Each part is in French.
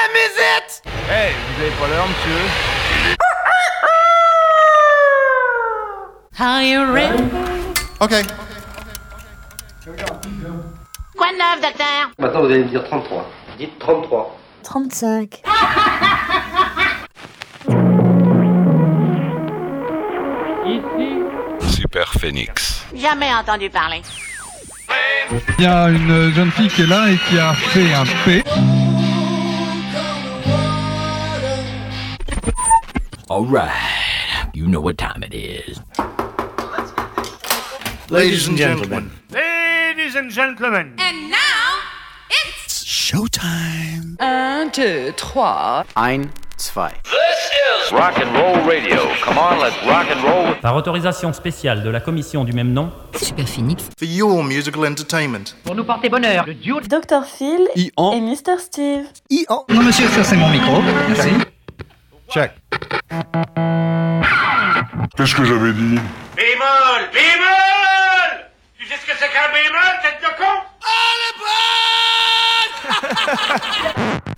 time is it? Hey, vous avez pas l'heure, monsieur Are you ready? Ok. Quoi de neuf, docteur? Maintenant, vous allez me dire 33. Dites 33. 35. Super Phoenix. Jamais entendu parler. Il y a une jeune fille qui est là et qui a fait un P. All right, you know what time it is. Ladies and gentlemen. Ladies and gentlemen And now, it's... Showtime. Un, deux, trois. Ein, zwei. Rock and Roll Radio. Come on, let's rock and roll. Par autorisation spéciale de la commission du même nom, Super Phoenix. For your musical entertainment. Pour nous porter bonheur, le duo Dr. Phil I-en. et Mr. Steve. I-en. Non, monsieur, ça c'est mon micro. Merci. Check. Qu'est-ce que j'avais dit Bémol Bémol! Tu sais ce que c'est qu'un bémol, tête de con? Ladies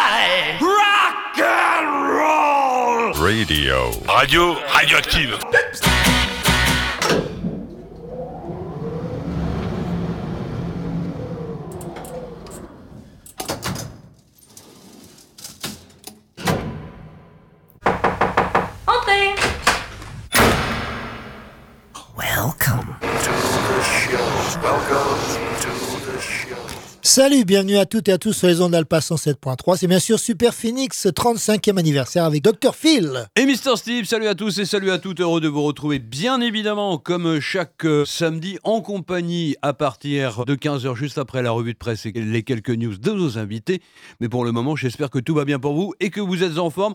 what I like. Rock and roll. Radio. Radio radioactive. Salut, bienvenue à toutes et à tous sur les ondes d'Alpha 107.3. C'est bien sûr Super Phoenix, 35e anniversaire avec Dr. Phil. Et Mister Steve, salut à tous et salut à toutes, heureux de vous retrouver bien évidemment comme chaque euh, samedi en compagnie à partir de 15h juste après la revue de presse et les quelques news de nos invités. Mais pour le moment, j'espère que tout va bien pour vous et que vous êtes en forme.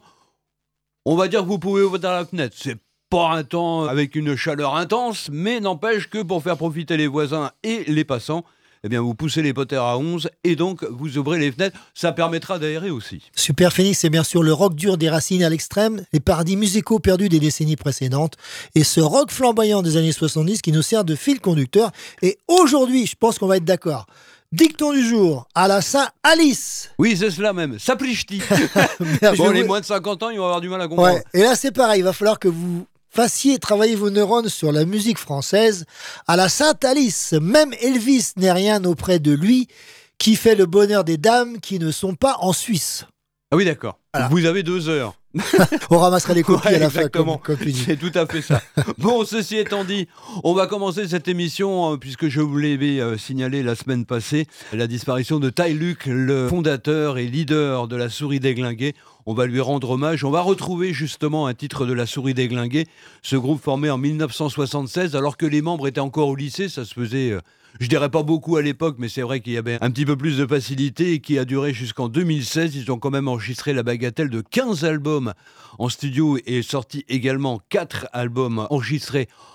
On va dire que vous pouvez ouvrir la fenêtre. C'est pas un temps avec une chaleur intense, mais n'empêche que pour faire profiter les voisins et les passants, eh bien vous poussez les potères à 11 et donc vous ouvrez les fenêtres. Ça permettra d'aérer aussi. Super Phoenix, c'est bien sûr le rock dur des racines à l'extrême, les paradis musicaux perdus des décennies précédentes, et ce rock flamboyant des années 70 qui nous sert de fil conducteur. Et aujourd'hui, je pense qu'on va être d'accord. Dicton du jour, à la Saint-Alice. Oui, c'est cela même. Saprichti. Bon, les moins de 50 ans, ils vont avoir du mal à comprendre. Ouais, et là c'est pareil, il va falloir que vous fassiez travailler vos neurones sur la musique française. À la Sainte-Alice, même Elvis n'est rien auprès de lui, qui fait le bonheur des dames qui ne sont pas en Suisse. Ah oui, d'accord. Voilà. Vous avez deux heures. On ramassera les copies Ouais, à la fin, exactement. dis. C'est tout à fait ça. bon, ceci étant dit, on va commencer cette émission, euh, puisque je vous l'avais euh, signalé la semaine passée, la disparition de Ty Luke, le fondateur et leader de la Souris déglinguée. On va lui rendre hommage. On va retrouver justement un titre de la Souris déglinguée, ce groupe formé en 1976, alors que les membres étaient encore au lycée. Ça se faisait, euh, je dirais pas beaucoup à l'époque, mais c'est vrai qu'il y avait un petit peu plus de facilité et qui a duré jusqu'en 2016. Ils ont quand même enregistré la bagatelle de 15 albums en studio et sorti également 4 albums enregistrés en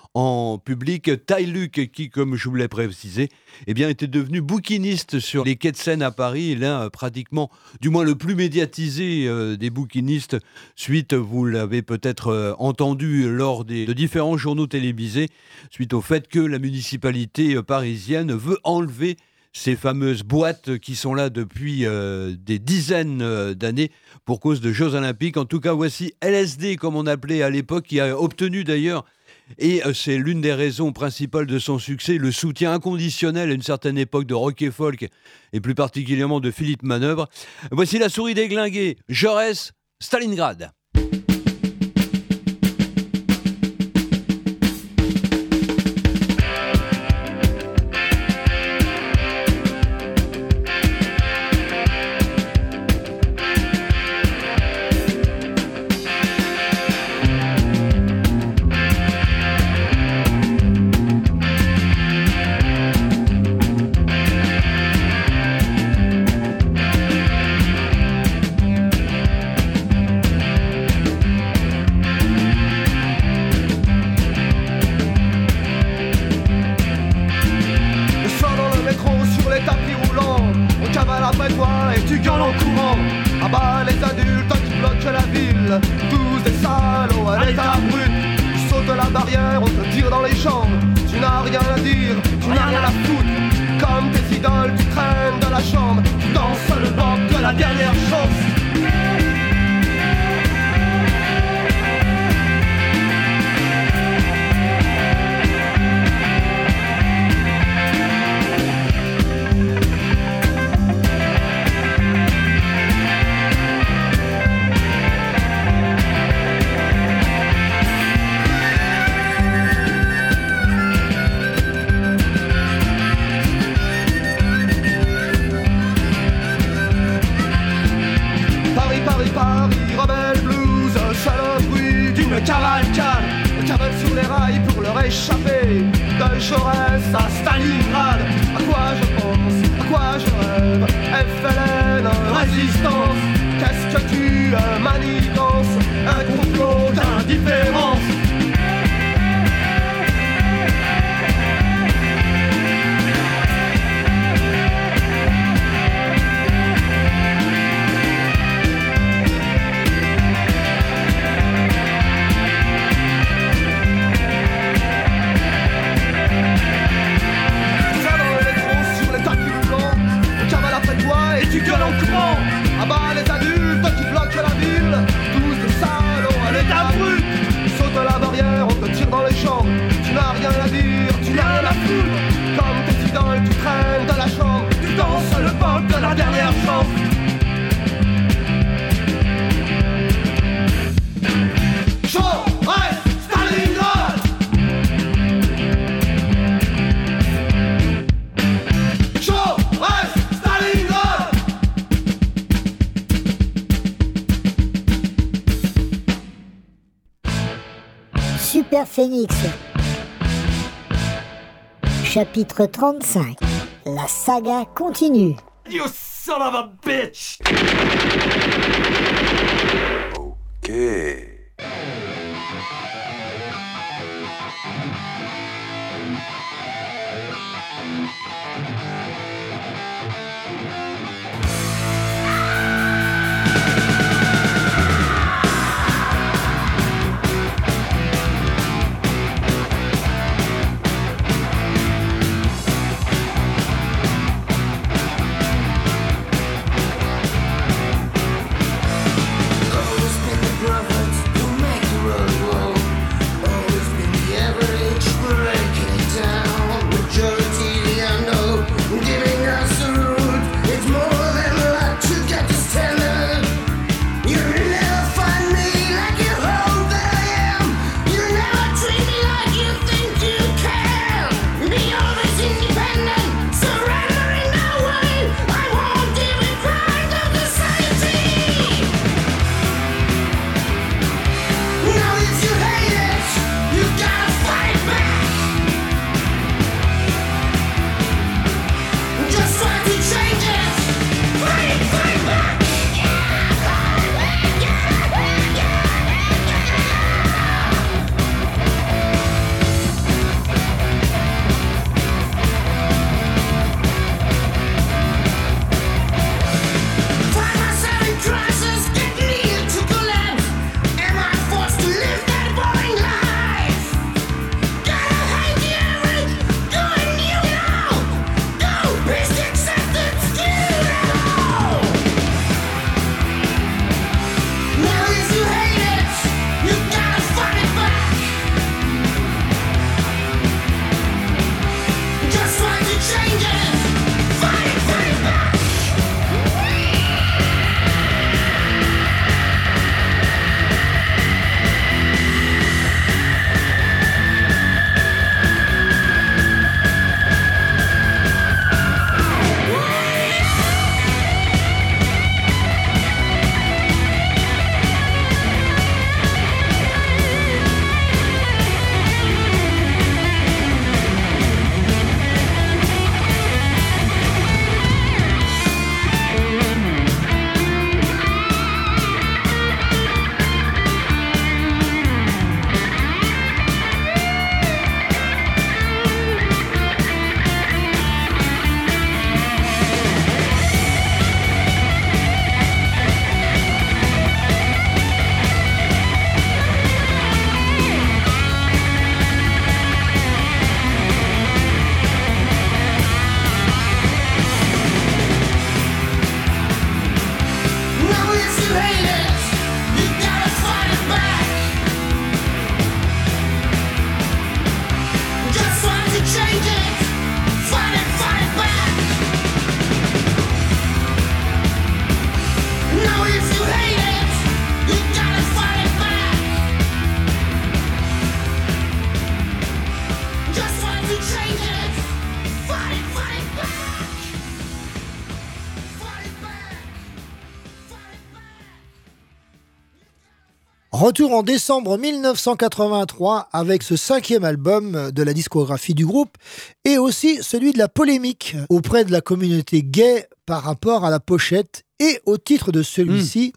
public. Ty qui, comme je vous l'ai précisé, eh bien, était devenu bouquiniste sur les quais de Seine à Paris, l'un pratiquement, du moins le plus médiatisé euh, des bouquinistes, suite, vous l'avez peut-être euh, entendu lors de différents journaux télévisés, suite au fait que la municipalité euh, parisienne veut enlever ces fameuses boîtes qui sont là depuis des dizaines d'années pour cause de Jeux Olympiques. En tout cas, voici LSD, comme on appelait à l'époque, qui a obtenu d'ailleurs, et euh, c'est l'une des raisons principales de son succès, le soutien inconditionnel à une certaine époque de rock et folk, et plus particulièrement de Philippe Manœuvre. Voici la souris déglinguée, Jaurès, Stalingrad. et tu gueules en courant. Chapitre 35. La saga continue. You son of a bitch! Retour en décembre 1983 avec ce cinquième album de la discographie du groupe et aussi celui de la polémique auprès de la communauté gay par rapport à la pochette et au titre de celui-ci.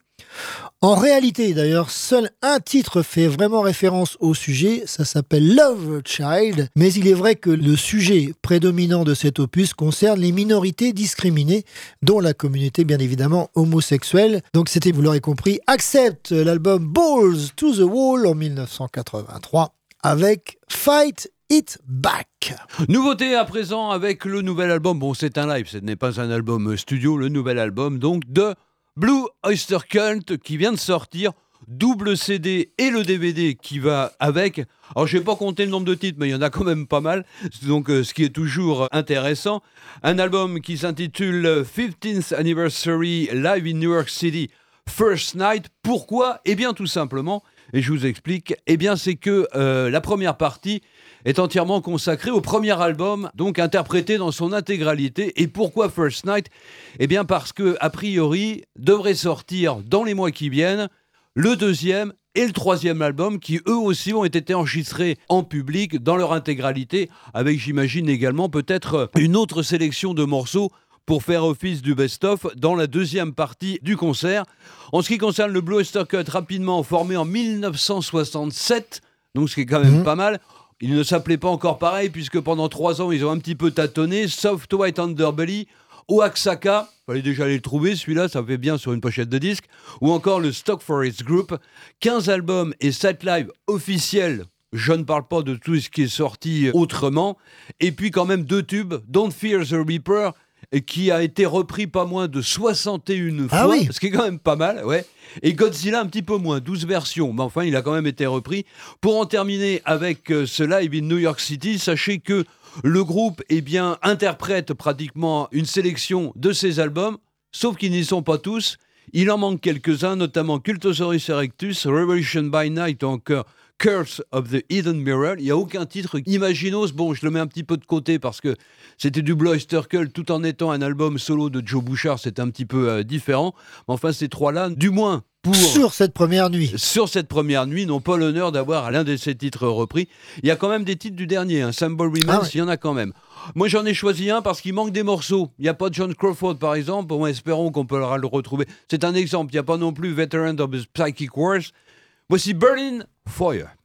En réalité, d'ailleurs, seul un titre fait vraiment référence au sujet, ça s'appelle Love Child, mais il est vrai que le sujet prédominant de cet opus concerne les minorités discriminées, dont la communauté bien évidemment homosexuelle. Donc c'était, vous l'aurez compris, accepte l'album Balls to the Wall en 1983 avec Fight It Back. Nouveauté à présent avec le nouvel album. Bon, c'est un live, ce n'est pas un album studio, le nouvel album donc de Blue Oyster Cult qui vient de sortir. Double CD et le DVD qui va avec. Alors, je vais pas compter le nombre de titres, mais il y en a quand même pas mal. Donc, euh, ce qui est toujours intéressant. Un album qui s'intitule 15th Anniversary Live in New York City First Night. Pourquoi? Eh bien, tout simplement, et je vous explique, eh bien, c'est que euh, la première partie est entièrement consacrée au premier album, donc interprété dans son intégralité. Et pourquoi First Night? Eh bien, parce que, a priori, devrait sortir dans les mois qui viennent le deuxième et le troisième album qui eux aussi ont été enregistrés en public dans leur intégralité, avec j'imagine également peut-être une autre sélection de morceaux pour faire office du best-of dans la deuxième partie du concert. En ce qui concerne le Blue Oyster Cult, rapidement formé en 1967, donc ce qui est quand même pas mal. Il ne s'appelait pas encore pareil, puisque pendant trois ans, ils ont un petit peu tâtonné. Soft White Underbelly, Oaxaca, fallait déjà aller le trouver, celui-là, ça fait bien sur une pochette de disque, ou encore le Stock Forest Group. 15 albums et 7 lives officiels. Je ne parle pas de tout ce qui est sorti autrement. Et puis quand même deux tubes, Don't Fear the Reaper, qui a été repris pas moins de 61 Ah fois, oui. ce qui est quand même pas mal, ouais. Et Godzilla un petit peu moins, 12 versions, mais enfin il a quand même été repris. Pour en terminer avec euh, ce live in New York City, sachez que le groupe eh bien, interprète pratiquement une sélection de ses albums, sauf qu'ils n'y sont pas tous. Il en manque quelques-uns, notamment Cultosaurus Erectus, Revolution by Night ou encore Curse of the Hidden Mirror. Il n'y a aucun titre. Imaginos, bon, je le mets un petit peu de côté parce que c'était du Blue Oyster Cult tout en étant un album solo de Joe Bouchard, c'est un petit peu euh, différent. Mais enfin, ces trois-là, du moins pour Sur cette première nuit. sur cette première nuit, n'ont pas l'honneur d'avoir l'un de ces titres repris. Il y a quand même des titres du dernier, un Symbol Remains, Ah ouais. il y en a quand même. Moi, j'en ai choisi un parce qu'il manque des morceaux. Il n'y a pas John Crawford, par exemple. Bon, espérons qu'on peut le retrouver. C'est un exemple. Il n'y a pas non plus Veteran of the Psychic Wars. Voici Berlin Fire.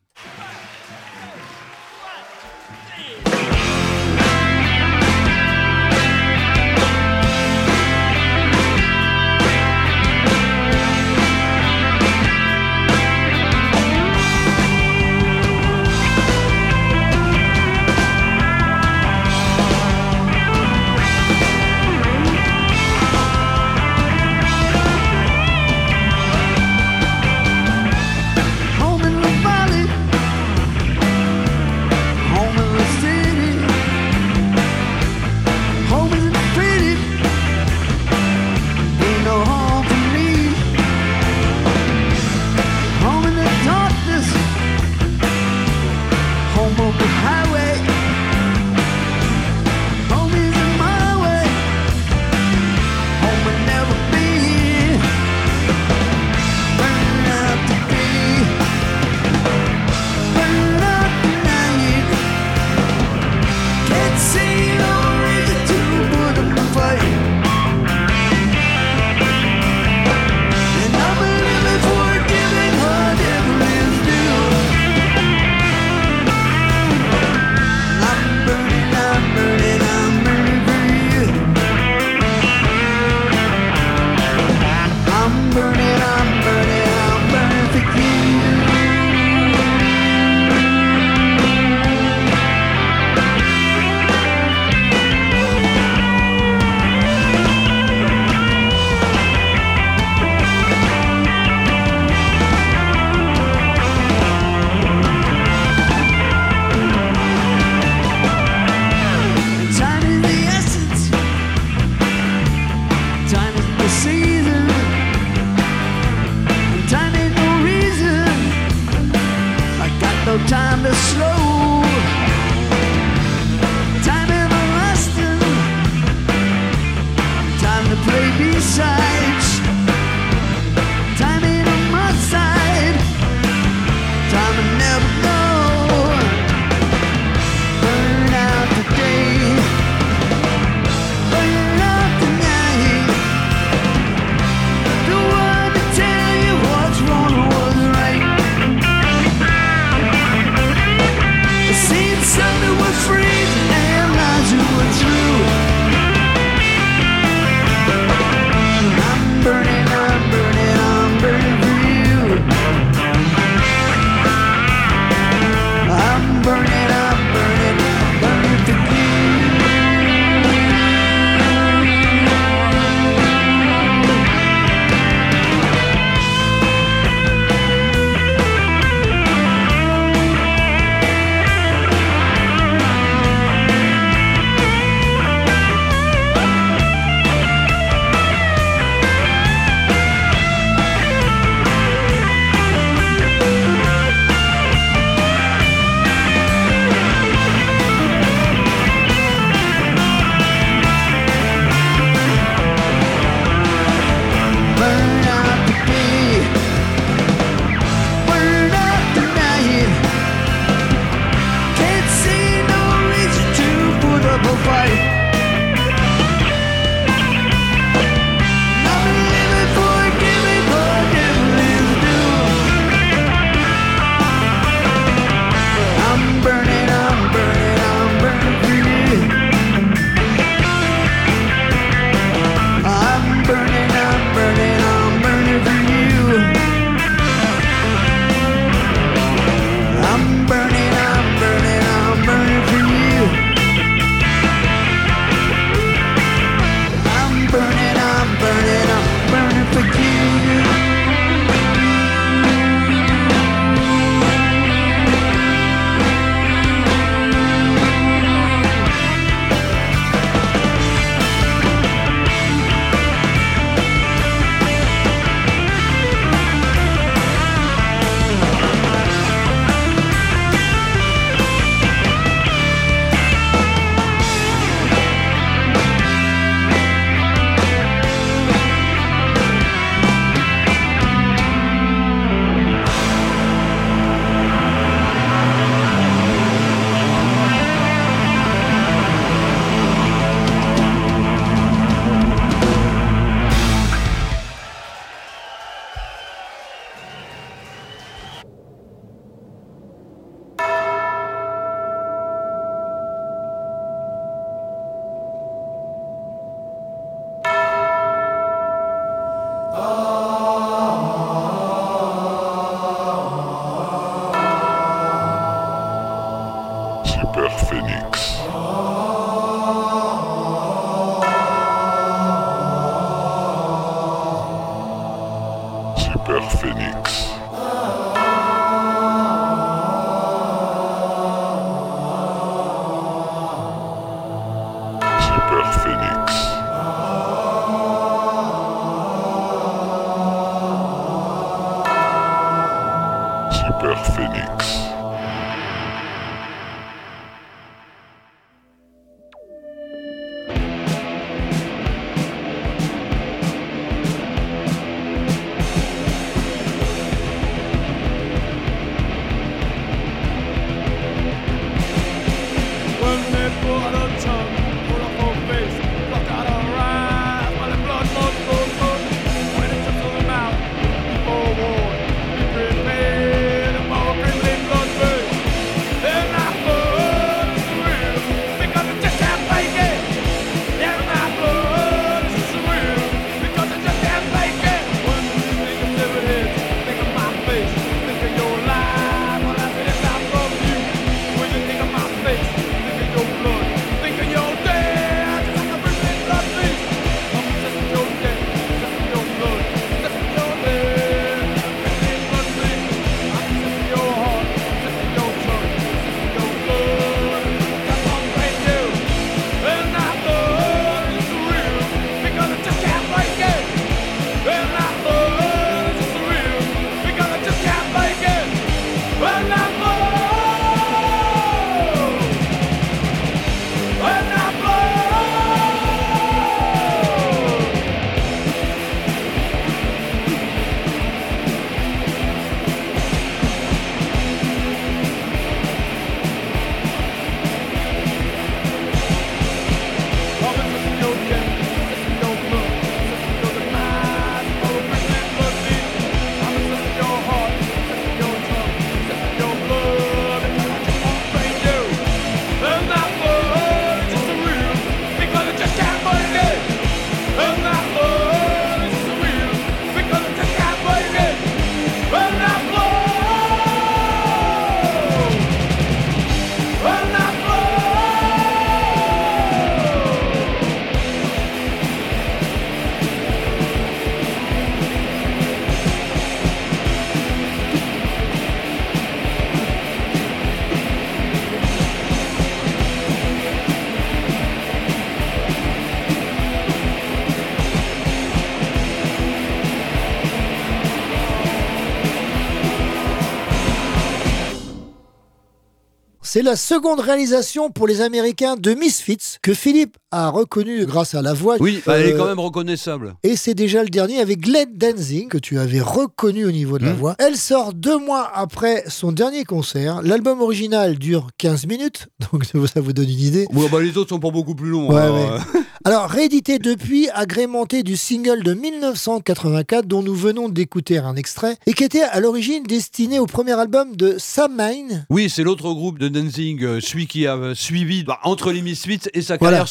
C'est la seconde réalisation pour les Américains de Misfits que Philippe a reconnu grâce à la voix. Oui, bah, elle est quand même reconnaissable. Et c'est déjà le dernier avec Glenn Danzig, que tu avais reconnu au niveau de la Mhm. voix. Elle sort deux mois après son dernier concert. L'album original dure 15 minutes, donc ça vous donne une idée. Ouais, bah, les autres sont pas beaucoup plus longs. Ouais, alors, ouais. euh, Alors, réédité depuis, agrémenté du single de 1984 dont nous venons d'écouter un extrait et qui était à l'origine destiné au premier album de Sam Main. Oui, c'est l'autre groupe de Danzig, euh, celui qui a euh, suivi bah, entre les Misfits et sa Voilà. carrière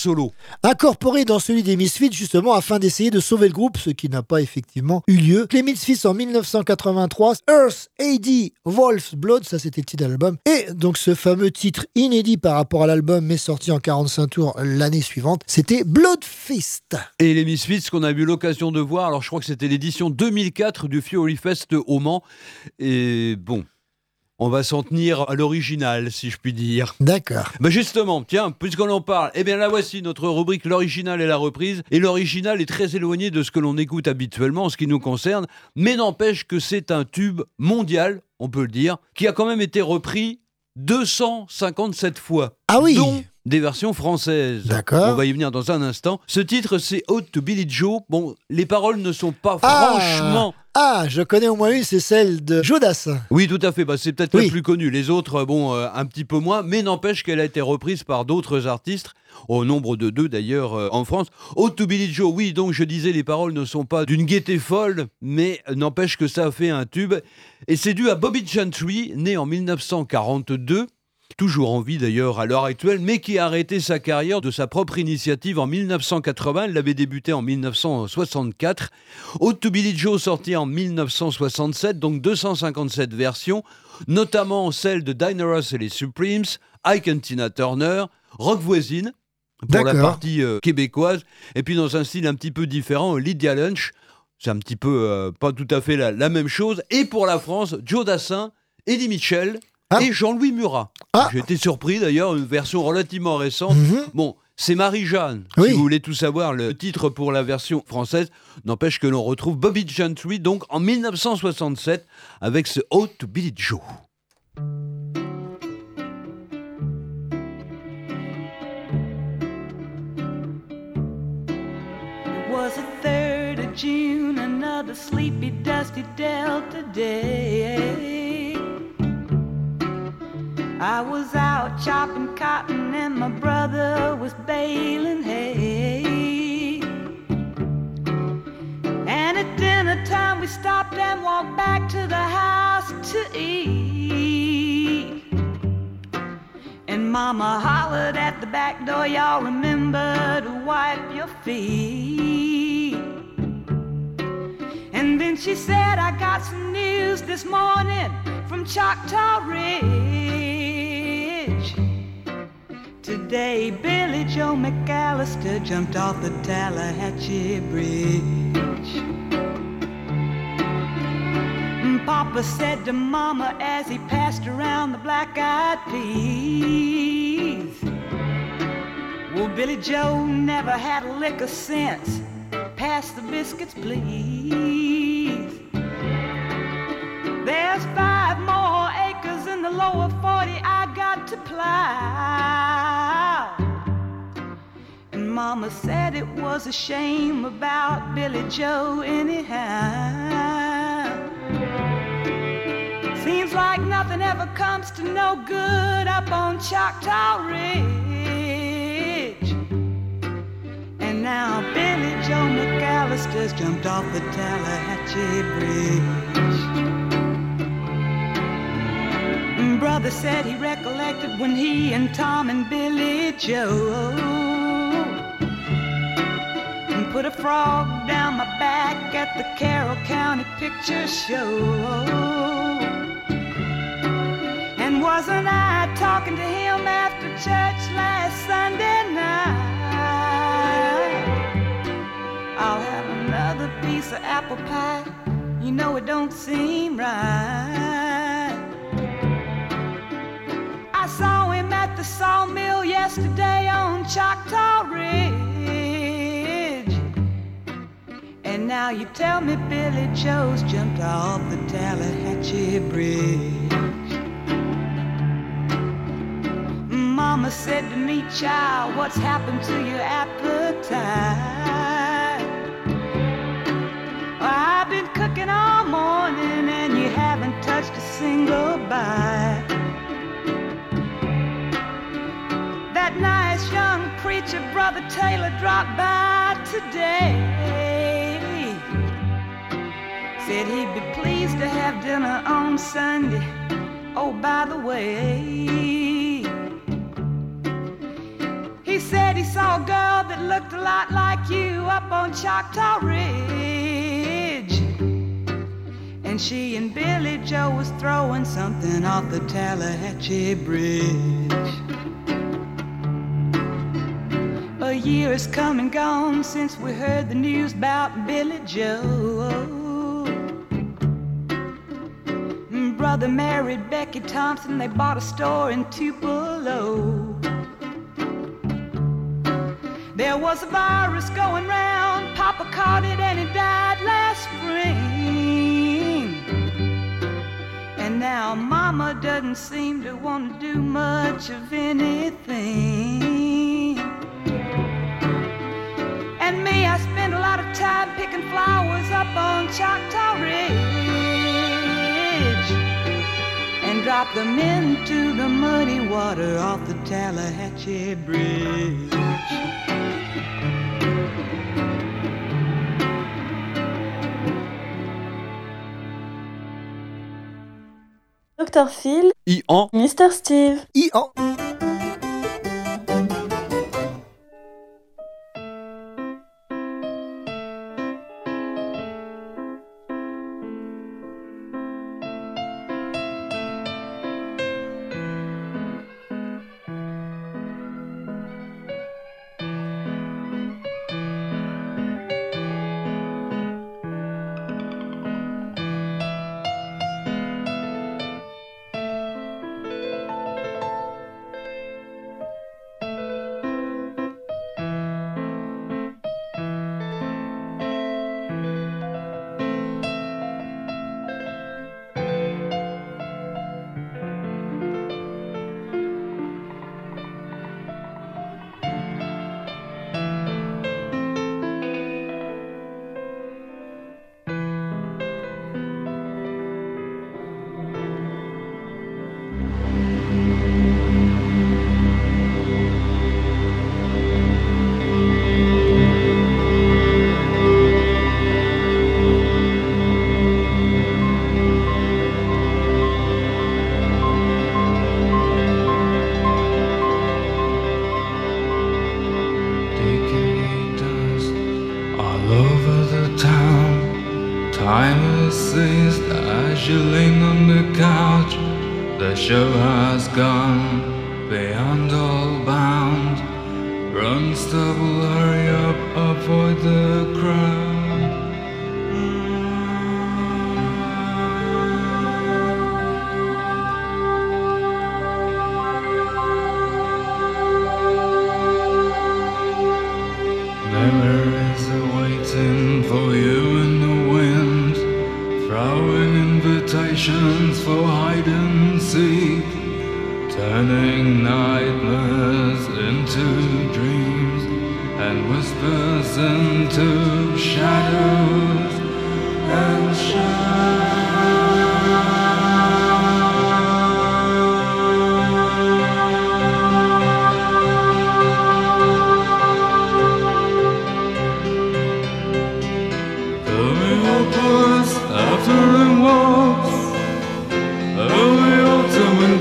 incorporé dans celui des Misfits justement afin d'essayer de sauver le groupe, ce qui n'a pas effectivement eu lieu. Les Misfits en 1983, Earth AD Wolf's Blood, ça c'était le titre de l'album, et donc ce fameux titre inédit par rapport à l'album mais sorti en 45 tours l'année suivante, c'était Blood Fist. Et les Misfits qu'on a eu l'occasion de voir, alors je crois que c'était l'édition 2004 du Fury Fest au Mans. Et bon, on va s'en tenir à l'original, si je puis dire. D'accord. Mais justement, tiens, puisqu'on en parle, eh bien la voici notre rubrique l'original et la reprise. Et l'original est très éloigné de ce que l'on écoute habituellement en ce qui nous concerne, mais n'empêche que c'est un tube mondial, on peut le dire, qui a quand même été repris 257 fois. Ah oui Dont des versions françaises. D'accord. On va y venir dans un instant. Ce titre, c'est Ode to Billy Joe. Bon, les paroles ne sont pas Ah franchement Ah, je connais au moins une, c'est celle de Jodas. oui, tout à fait. Bah, c'est peut-être Oui. la plus connue. Les autres, euh, bon, euh, un petit peu moins, mais n'empêche qu'elle a été reprise par d'autres artistes, au nombre de deux d'ailleurs euh, en France. Oh, to Billy Joe, oui, donc je disais, les paroles ne sont pas d'une gaieté folle, mais n'empêche que ça a fait un tube. Et c'est dû à Bobby Gentry, né en 1942 toujours en vie d'ailleurs à l'heure actuelle, mais qui a arrêté sa carrière de sa propre initiative en 1980. Elle l'avait débuté en 1964. Ode to Billy Joe sorti en 1967, donc 257 versions, notamment celle de Dinah Ross et les Supremes, Ike and Tina Turner, Rock Voisine, pour la partie euh, québécoise, et puis dans un style un petit peu différent, Lydia Lunch. C'est un petit peu euh, pas tout à fait la, la même chose. Et pour la France, Joe Dassin, Eddie Mitchell et Jean-Louis Murat. J'ai été surpris d'ailleurs, une version relativement récente. Bon, c'est Marie-Jeanne. Si vous voulez tout savoir, le titre pour la version française n'empêche que l'on retrouve Bobby Gentry donc en 1967 avec ce Ode to Billy Joe. It was the 3rd of June, another sleepy, dusty Delta day. I was out chopping cotton and my brother was baling hay. And at dinner time we stopped and walked back to the house to eat. And mama hollered at the back door, y'all remember to wipe your feet. And then she said, I got some news this morning from Choctaw Ridge. Today, Billy Joe McAllister jumped off the Tallahatchie Bridge. Papa said to Mama as he passed around the black eyed peas. Well, Billy Joe never had a lick of sense. Pass the biscuits, please. There's five more acres in the lower 40 I got to plow. And Mama said it was a shame about Billy Joe, anyhow. Seems like nothing ever comes to no good up on Choctaw Ridge. And now Billy Joe McAllister's jumped off the Tallahatchie Bridge. Brother said he recollected when he and Tom and Billy Joe put a frog down my back at the Carroll County Picture Show. And wasn't I talking to him after church last Sunday night? I'll have another piece of apple pie. You know it don't seem right. Saw him at the sawmill yesterday on Choctaw Ridge. And now you tell me Billy Joe's jumped off the Tallahatchie Bridge. Mama said to me, child, what's happened to your appetite? I've been cooking all morning and you haven't touched a single bite. That nice young preacher, Brother Taylor, dropped by today. Said he'd be pleased to have dinner on Sunday. Oh, by the way, he said he saw a girl that looked a lot like you up on Choctaw Ridge. And she and Billy Joe was throwing something off the Tallahatchie Bridge. Year has come and gone since we heard the news about Billy Joe. Brother married Becky Thompson, they bought a store in Tupelo. There was a virus going round, Papa caught it and he died last spring. And now Mama doesn't seem to want to do much of anything. And me, I spend a lot of time picking flowers up on Choctaw Ridge and drop them into the muddy water off the Tallahatchie Bridge. Dr. Phil. I-en. Mr. Steve. I-en.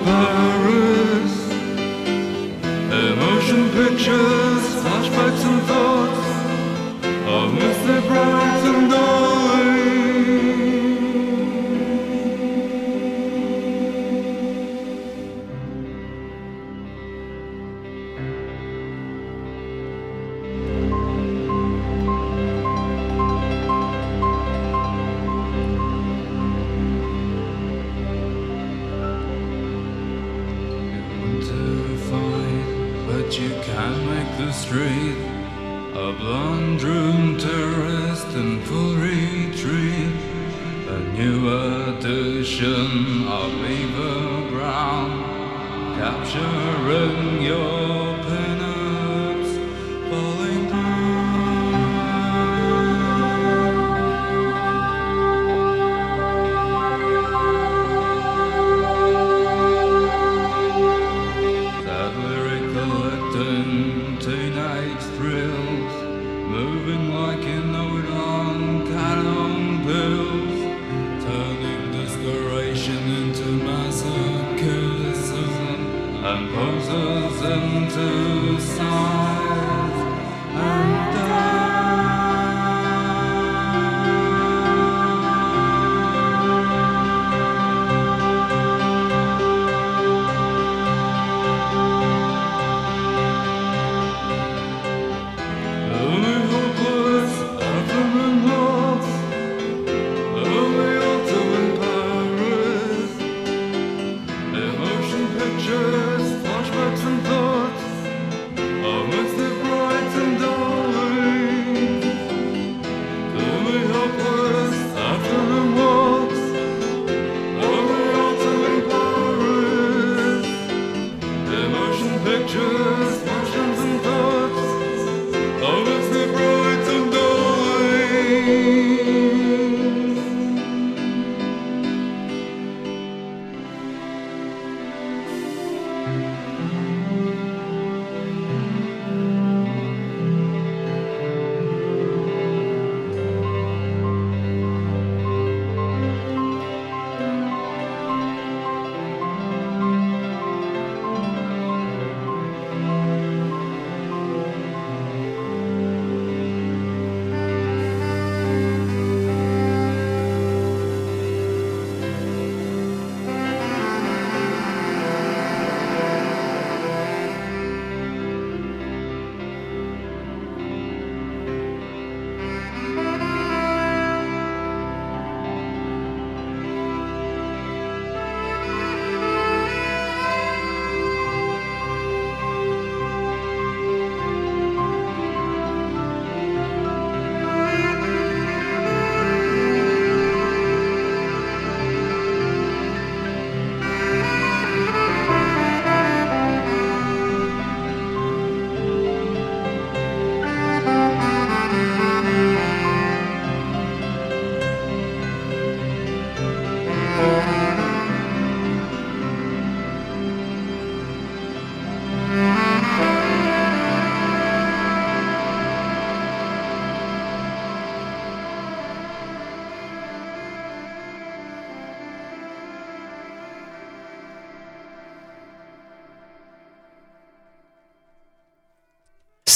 Autumn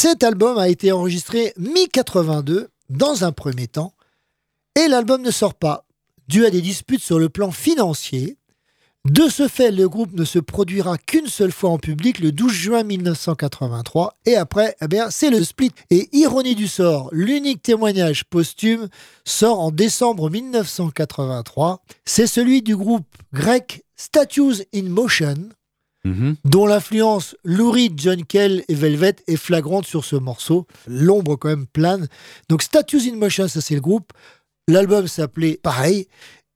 Cet album a été enregistré mi-82 dans un premier temps, et l'album ne sort pas, dû à des disputes sur le plan financier. De ce fait, le groupe ne se produira qu'une seule fois en public le 12 juin 1983 et après, eh c'est le split. Et ironie du sort, l'unique témoignage posthume sort en décembre 1983. C'est celui du groupe grec Statues in Motion, dont l'influence Lou Reed, John Kell et Velvet est flagrante sur ce morceau. L'ombre quand même plane. Donc Statues in Motion, ça c'est le groupe. L'album s'appelait pareil.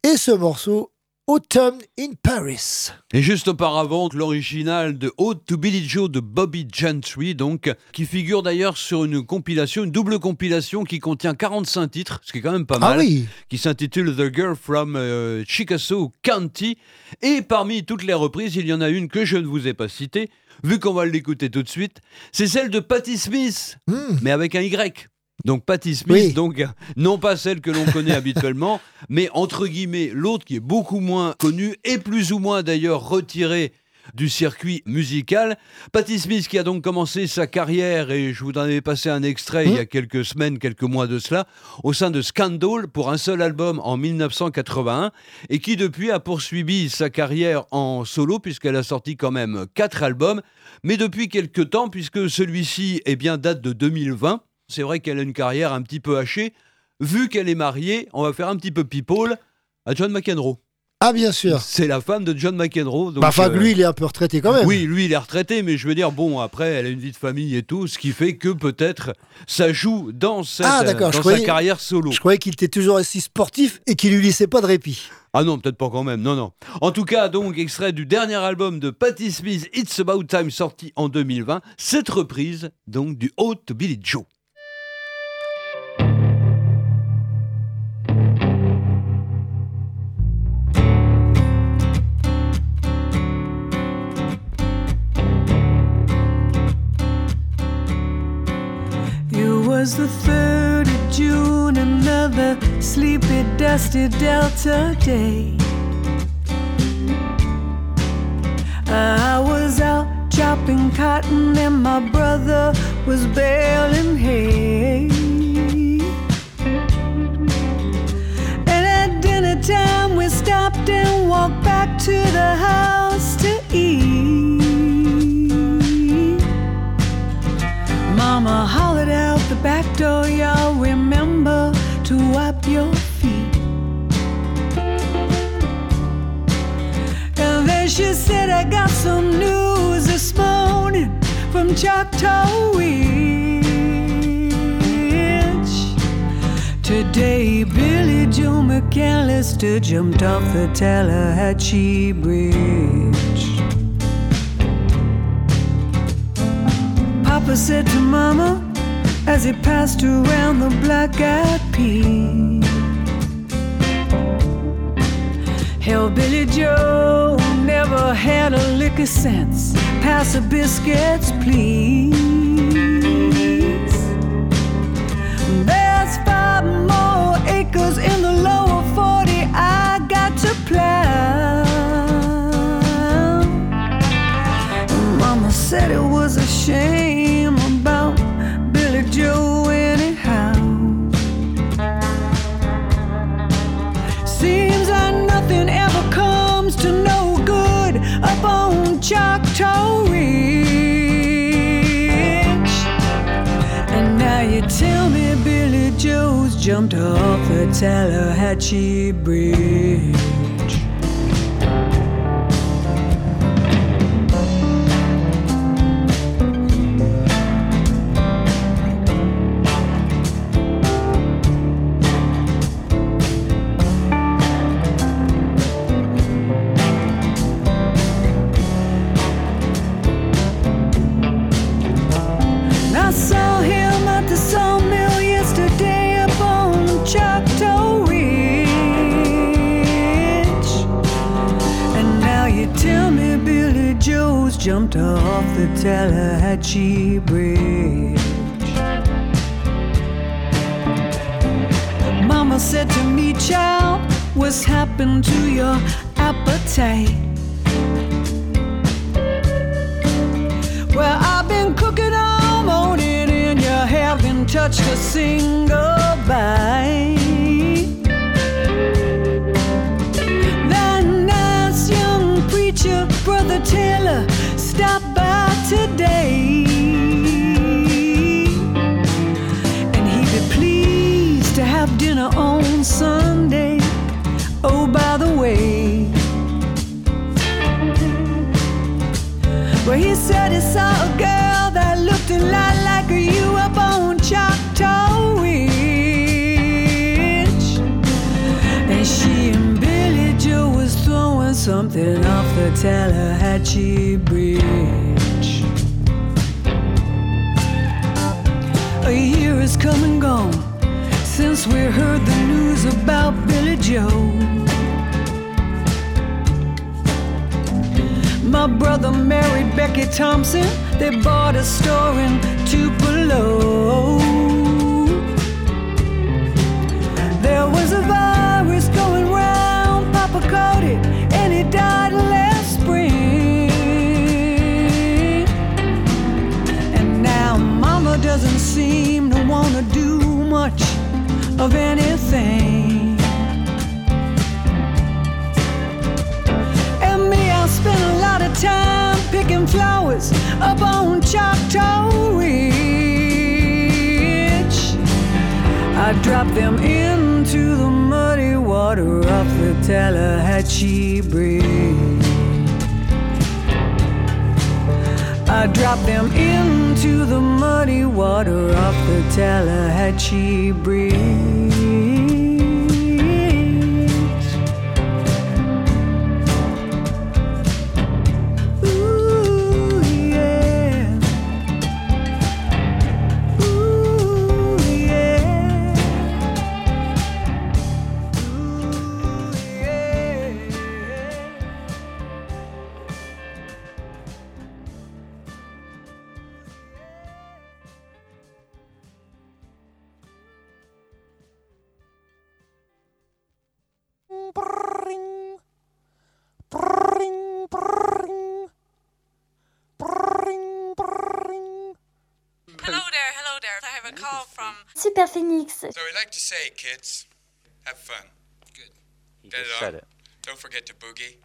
Et ce morceau, Autumn in Paris. Et juste auparavant, l'original de Ode to Billy Joe de Bobby Gentry, donc, qui figure d'ailleurs sur une compilation, une double compilation qui contient 45 titres, ce qui est quand même pas Ah mal, oui. qui s'intitule The Girl from euh, Chickasaw County. Et parmi toutes les reprises, il y en a une que je ne vous ai pas citée, vu qu'on va l'écouter tout de suite, c'est celle de Patti Smith, mais avec un Y. Donc Patti Smith, Oui. donc non pas celle que l'on connaît habituellement, mais entre guillemets l'autre qui est beaucoup moins connue et plus ou moins d'ailleurs retirée du circuit musical. Patti Smith qui a donc commencé sa carrière, et je vous en avais passé un extrait il y a quelques semaines, quelques mois de cela, au sein de Scandal pour un seul album en 1981, et qui depuis a poursuivi sa carrière en solo, puisqu'elle a sorti quand même quatre albums, mais depuis quelques temps, puisque celui-ci eh bien, date de 2020, c'est vrai qu'elle a une carrière un petit peu hachée. Vu qu'elle est mariée, on va faire un petit peu people à John McEnroe. Ah, bien sûr. C'est la femme de John McEnroe. donc, Bah, enfin, euh, lui, il est un peu retraité quand même. Oui, lui, il est retraité, mais je veux dire, bon, après, elle a une vie de famille et tout, ce qui fait que peut-être ça joue dans, cette, Ah, dans sa croyais- carrière solo. Je croyais qu'il était toujours aussi sportif et qu'il lui laissait pas de répit. Ah non, peut-être pas quand même, non, non. En tout cas, donc, extrait du dernier album de Patti Smith, It's About Time, sorti en 2020, cette reprise, donc, du Haute Billy Joe. Was the 3rd of June, another sleepy, dusty Delta day. I was out chopping cotton, and my brother was baling hay. And at dinner time, we stopped and walked back to the house to eat. Mama back door, y'all remember to wipe your feet. And then she said, I got some news this morning from Choctaw Ridge. Today, Billy Joe McAllister jumped off the Tallahatchie Bridge. Papa said to Mama as he passed around the black eyed pea. Hell, Billy Joe never had a lick of sense. Pass the biscuits, please. There's five more acres in the lower 40 I got to plow. Mama said it was a shame Joe anyhow. Seems like nothing ever comes to no good up on Choctaw Ridge. And now you tell me Billy Joe's jumped off the Tallahatchie Bridge. The Tallahatchie Bridge. Mama said to me, child, what's happened to your appetite? Well, I've been cooking all morning and you haven't touched a single bite. Tallahatchie Bridge. A year has come and gone since we heard the news about Billy Joe. My brother married Becky Thompson. They bought a store in Tupelo. There was a virus going round, Papa caught it, and he died seem to want to do much of anything. And me, I spend a lot of time picking flowers up on Choctaw Ridge. I drop them into the muddy water of the Tallahatchie Bridge. I drop them into the muddy water off the Tallahatchie Bridge. Phoenix. So we like to say, kids, have fun. Good. Get just it said on. it. Don't forget to boogie.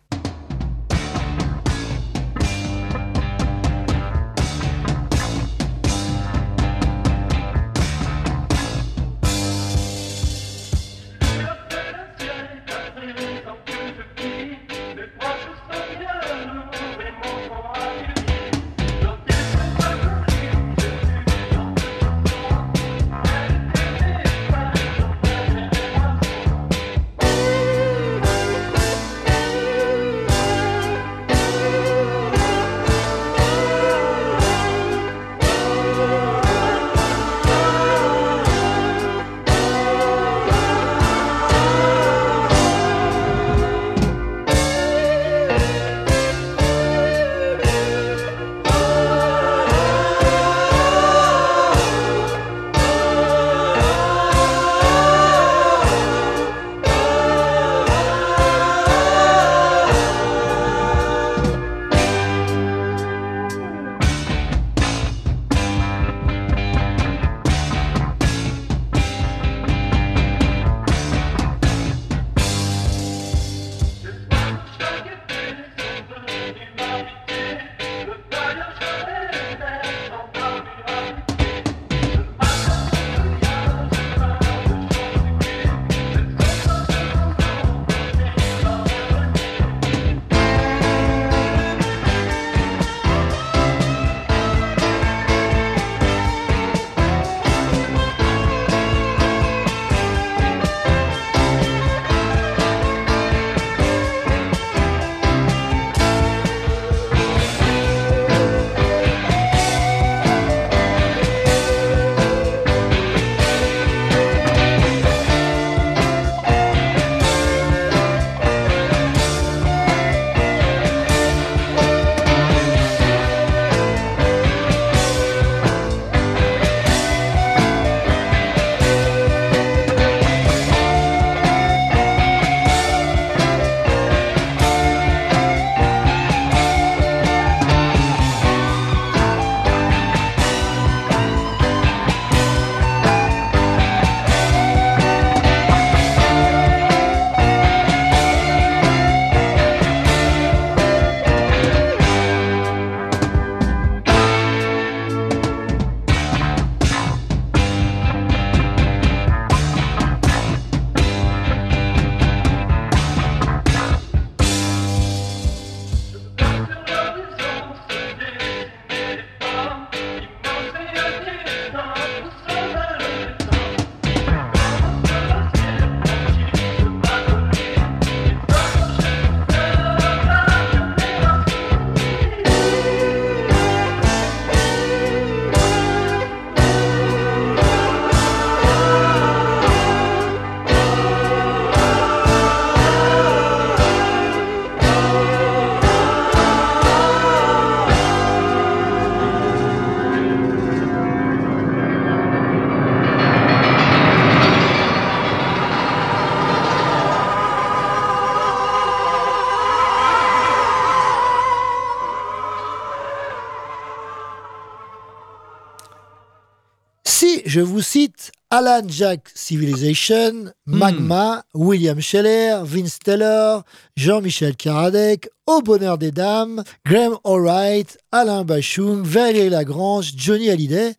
Je vous cite Alan Jack Civilization, Magma, William Scheller, Vince Taylor, Jean-Michel Karadec, Au Bonheur des Dames, Graham Allwright, Alain Bachung, Valérie Lagrange, Johnny Hallyday.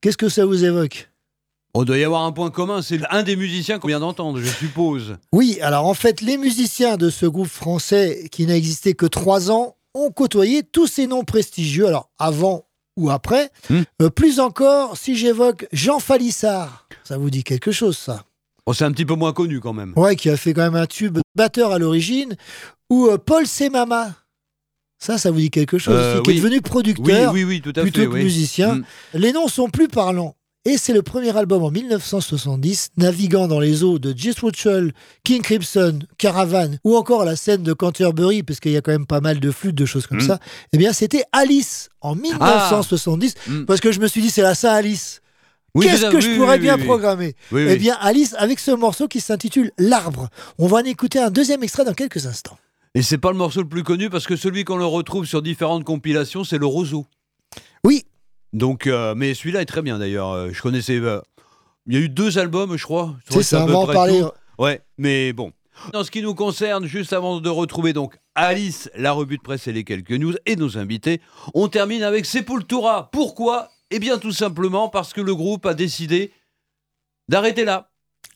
Qu'est-ce que ça vous évoque? On doit y avoir un point commun, c'est un des musiciens qu'on vient d'entendre, je suppose. Oui, alors en fait, les musiciens de ce groupe français qui n'a existé que trois ans ont côtoyé tous ces noms prestigieux, alors avant ou après. Euh, plus encore, si j'évoque Jean Falissard, ça vous dit quelque chose, ça? Oh, c'est un petit peu moins connu quand même. Ouais, qui a fait quand même un tube batteur à l'origine, ou euh, Paul Semama. Ça, ça vous dit quelque chose Euh, aussi, qui est devenu producteur Oui, oui, oui, tout à plutôt fait, que musicien. Mm. Les noms sont plus parlants. Et c'est le premier album en 1970, naviguant dans les eaux de Jess Mitchell, King Crimson, Caravan, ou encore la scène de Canterbury, parce qu'il y a quand même pas mal de flûtes, de choses comme Mm. ça. Eh bien, c'était Alice en 1970, Mm. parce que je me suis dit, c'est la Saint-Alice. Oui, Qu'est-ce que oui, je pourrais oui, bien programmer Eh bien, Alice, avec ce morceau qui s'intitule L'arbre. On va en écouter un deuxième extrait dans quelques instants. Et c'est pas le morceau le plus connu parce que celui qu'on le retrouve sur différentes compilations, c'est le roseau. Oui. Donc, euh, mais celui-là est très bien d'ailleurs. Euh, Je connaissais. euh, il y a eu deux albums, je crois. C'est ça, on va en parler. tout. Ouais, mais bon. En ce qui nous concerne, juste avant de retrouver donc Alice, la revue de presse et les quelques news et nos invités, on termine avec Sepultura. Pourquoi? Eh bien, tout simplement parce que le groupe a décidé d'arrêter là.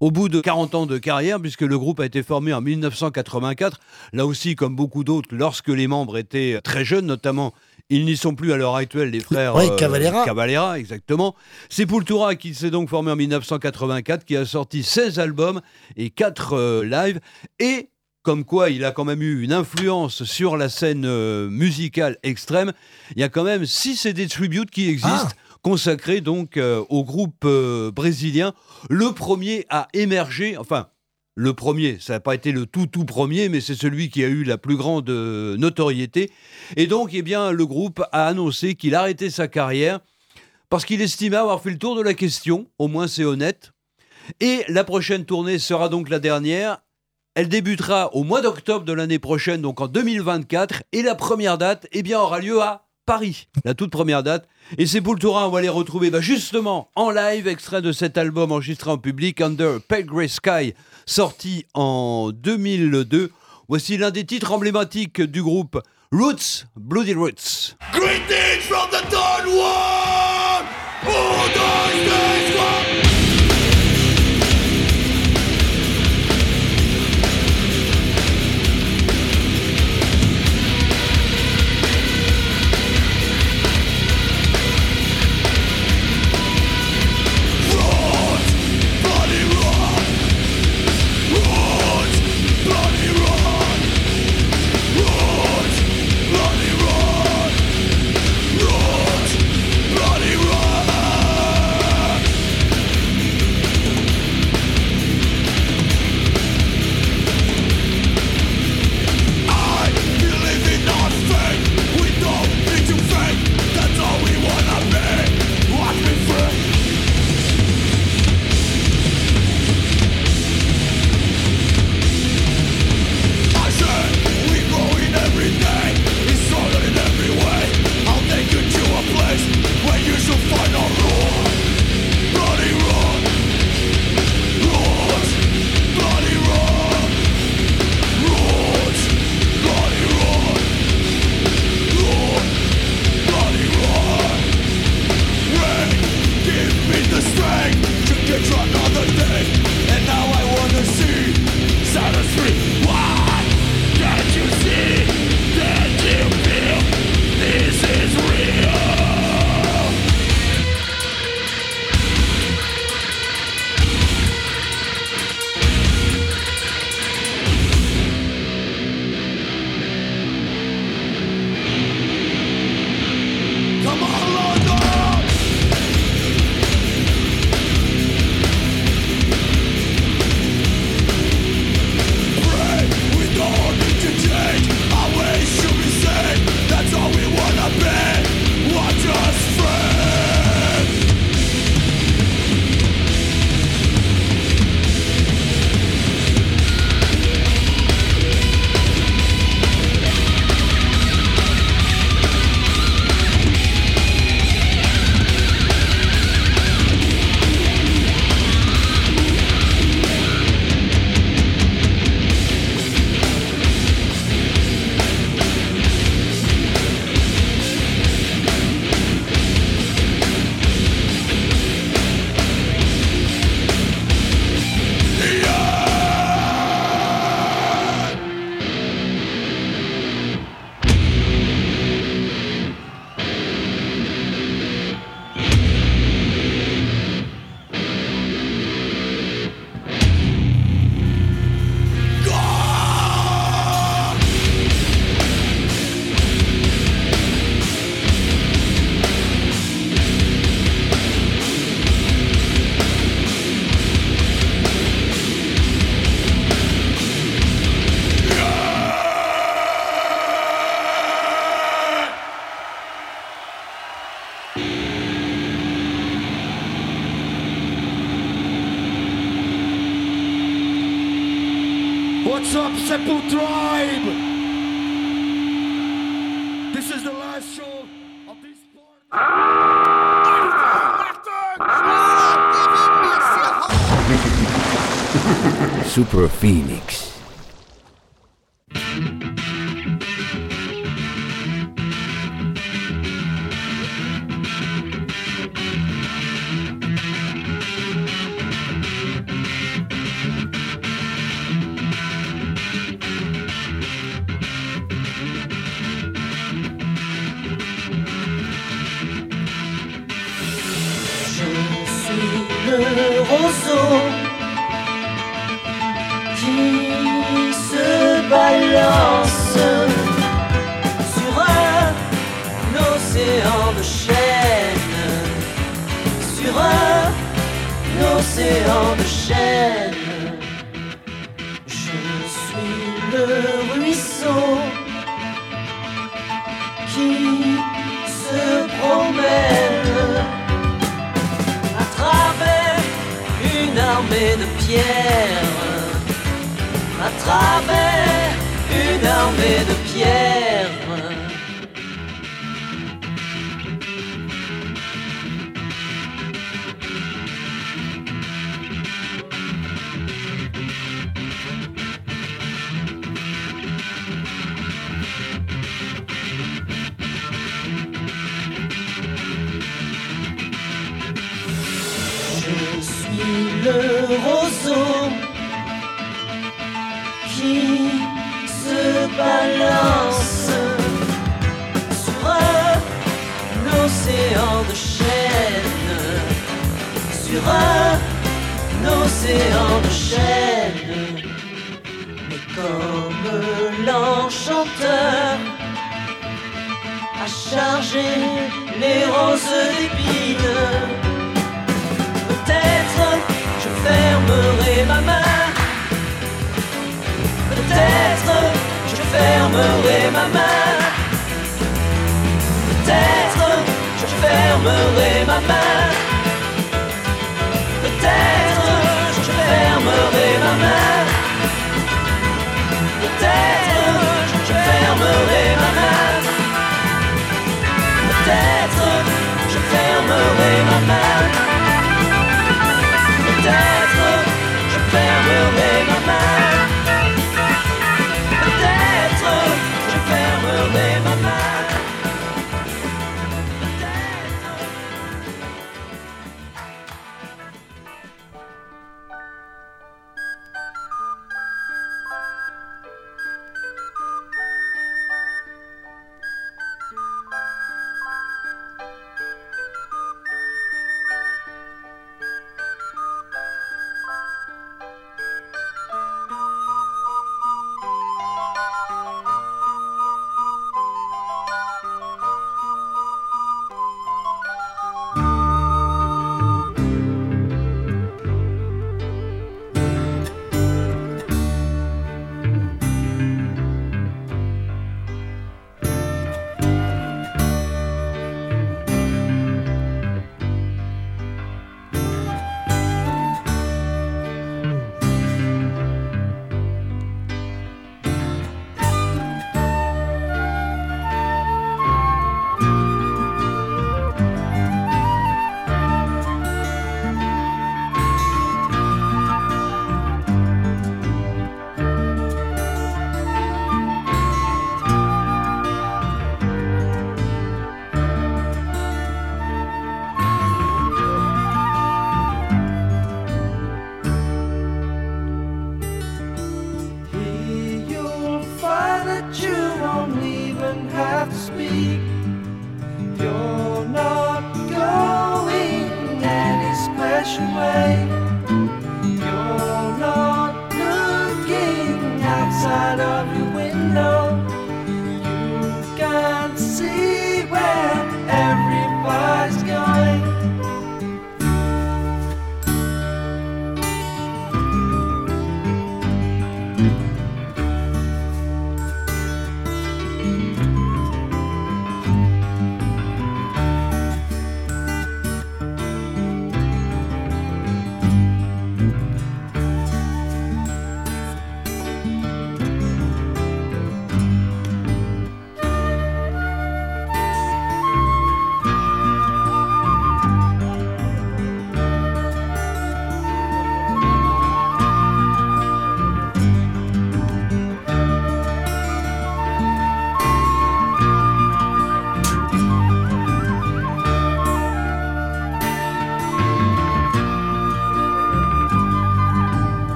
Au bout de 40 ans de carrière, puisque le groupe a été formé en 1984, là aussi, comme beaucoup d'autres, lorsque les membres étaient très jeunes, notamment, ils n'y sont plus à l'heure actuelle, les frères Oui, Cavalera. Cavalera, exactement. Sepultura, qui s'est donc formé en 1984, qui a sorti 16 albums et 4 lives, et comme quoi il a quand même eu une influence sur la scène euh, musicale extrême, il y a quand même 6 CD tribute qui existent. consacrés donc euh, au groupe euh, brésilien, le premier à émerger, enfin le premier, ça n'a pas été le tout tout premier, mais c'est celui qui a eu la plus grande euh, notoriété. Et donc, eh bien, le groupe a annoncé qu'il arrêtait sa carrière parce qu'il estimait avoir fait le tour de la question, au moins c'est honnête. Et la prochaine tournée sera donc la dernière. Elle débutera au mois d'octobre de l'année prochaine, donc en 2024. Et la première date, eh bien, aura lieu à Paris, la toute première date. Et c'est pour le Tourin, on va les retrouver bah, justement en live, extrait de cet album enregistré en public, Under Pale Grey Sky, sorti en 2002. Voici l'un des titres emblématiques du groupe, Roots, Bloody Roots. Greetings from the Dawn! Who What's up, Sepul Tribe? This is the last show of this part. Ah! Ah! Ah! Super Phoenix.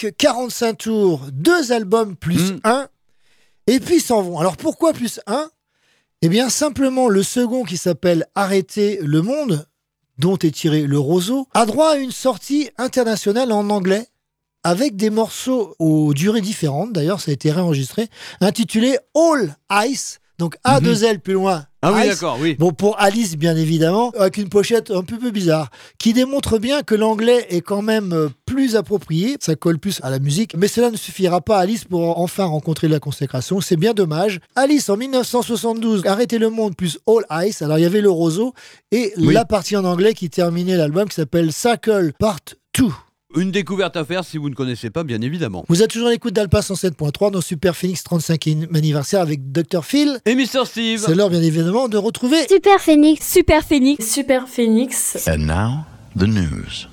5 45 tours, 2 albums plus Mm. 1, et puis ils s'en vont. Alors pourquoi plus 1 Eh bien simplement le second qui s'appelle Arrêter le monde, dont est tiré le roseau, a droit à une sortie internationale en anglais, avec des morceaux aux durées différentes, d'ailleurs ça a été réenregistré, intitulé All Ice, donc A2L plus loin. Ah oui, d'accord, oui. Bon, pour Alice, bien évidemment, avec une pochette un peu, peu bizarre, qui démontre bien que l'anglais est quand même euh, plus approprié, ça colle plus à la musique, mais cela ne suffira pas à Alice pour enfin rencontrer la consécration, c'est bien dommage. Alice, en 1972, Arrêtez le monde plus All Ice, alors il y avait le roseau, et Oui. la partie en anglais qui terminait l'album, qui s'appelle Circle Part 2. Une découverte à faire si vous ne connaissez pas, bien évidemment. Vous êtes toujours à l'écoute d'Alpa 107.3 dans Super Phoenix 35e anniversaire avec Dr. Phil. Et Mr. Steve C'est l'heure, bien évidemment, de retrouver Super Phoenix. Super Phoenix. Super Phoenix. And now, the news.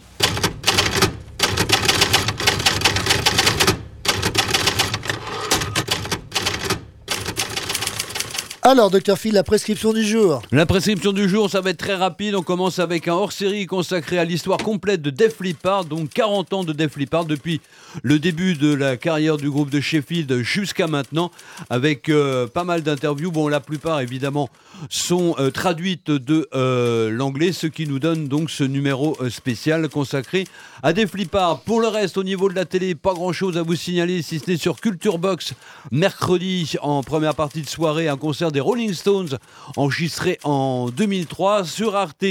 Alors, Dr. Phil, la prescription du jour. La prescription du jour, ça va être très rapide. On commence avec un hors-série consacré à l'histoire complète de Def Leppard, donc 40 ans de Def Leppard depuis le début de la carrière du groupe de Sheffield jusqu'à maintenant, avec euh, pas mal d'interviews. Bon, la plupart évidemment sont euh, traduites de euh, l'anglais, ce qui nous donne donc ce numéro spécial consacré à Def Leppard. Pour le reste, au niveau de la télé, pas grand-chose à vous signaler, si ce n'est sur Culture Box mercredi en première partie de soirée, un concert des Rolling Stones enregistré en 2003 sur Arte.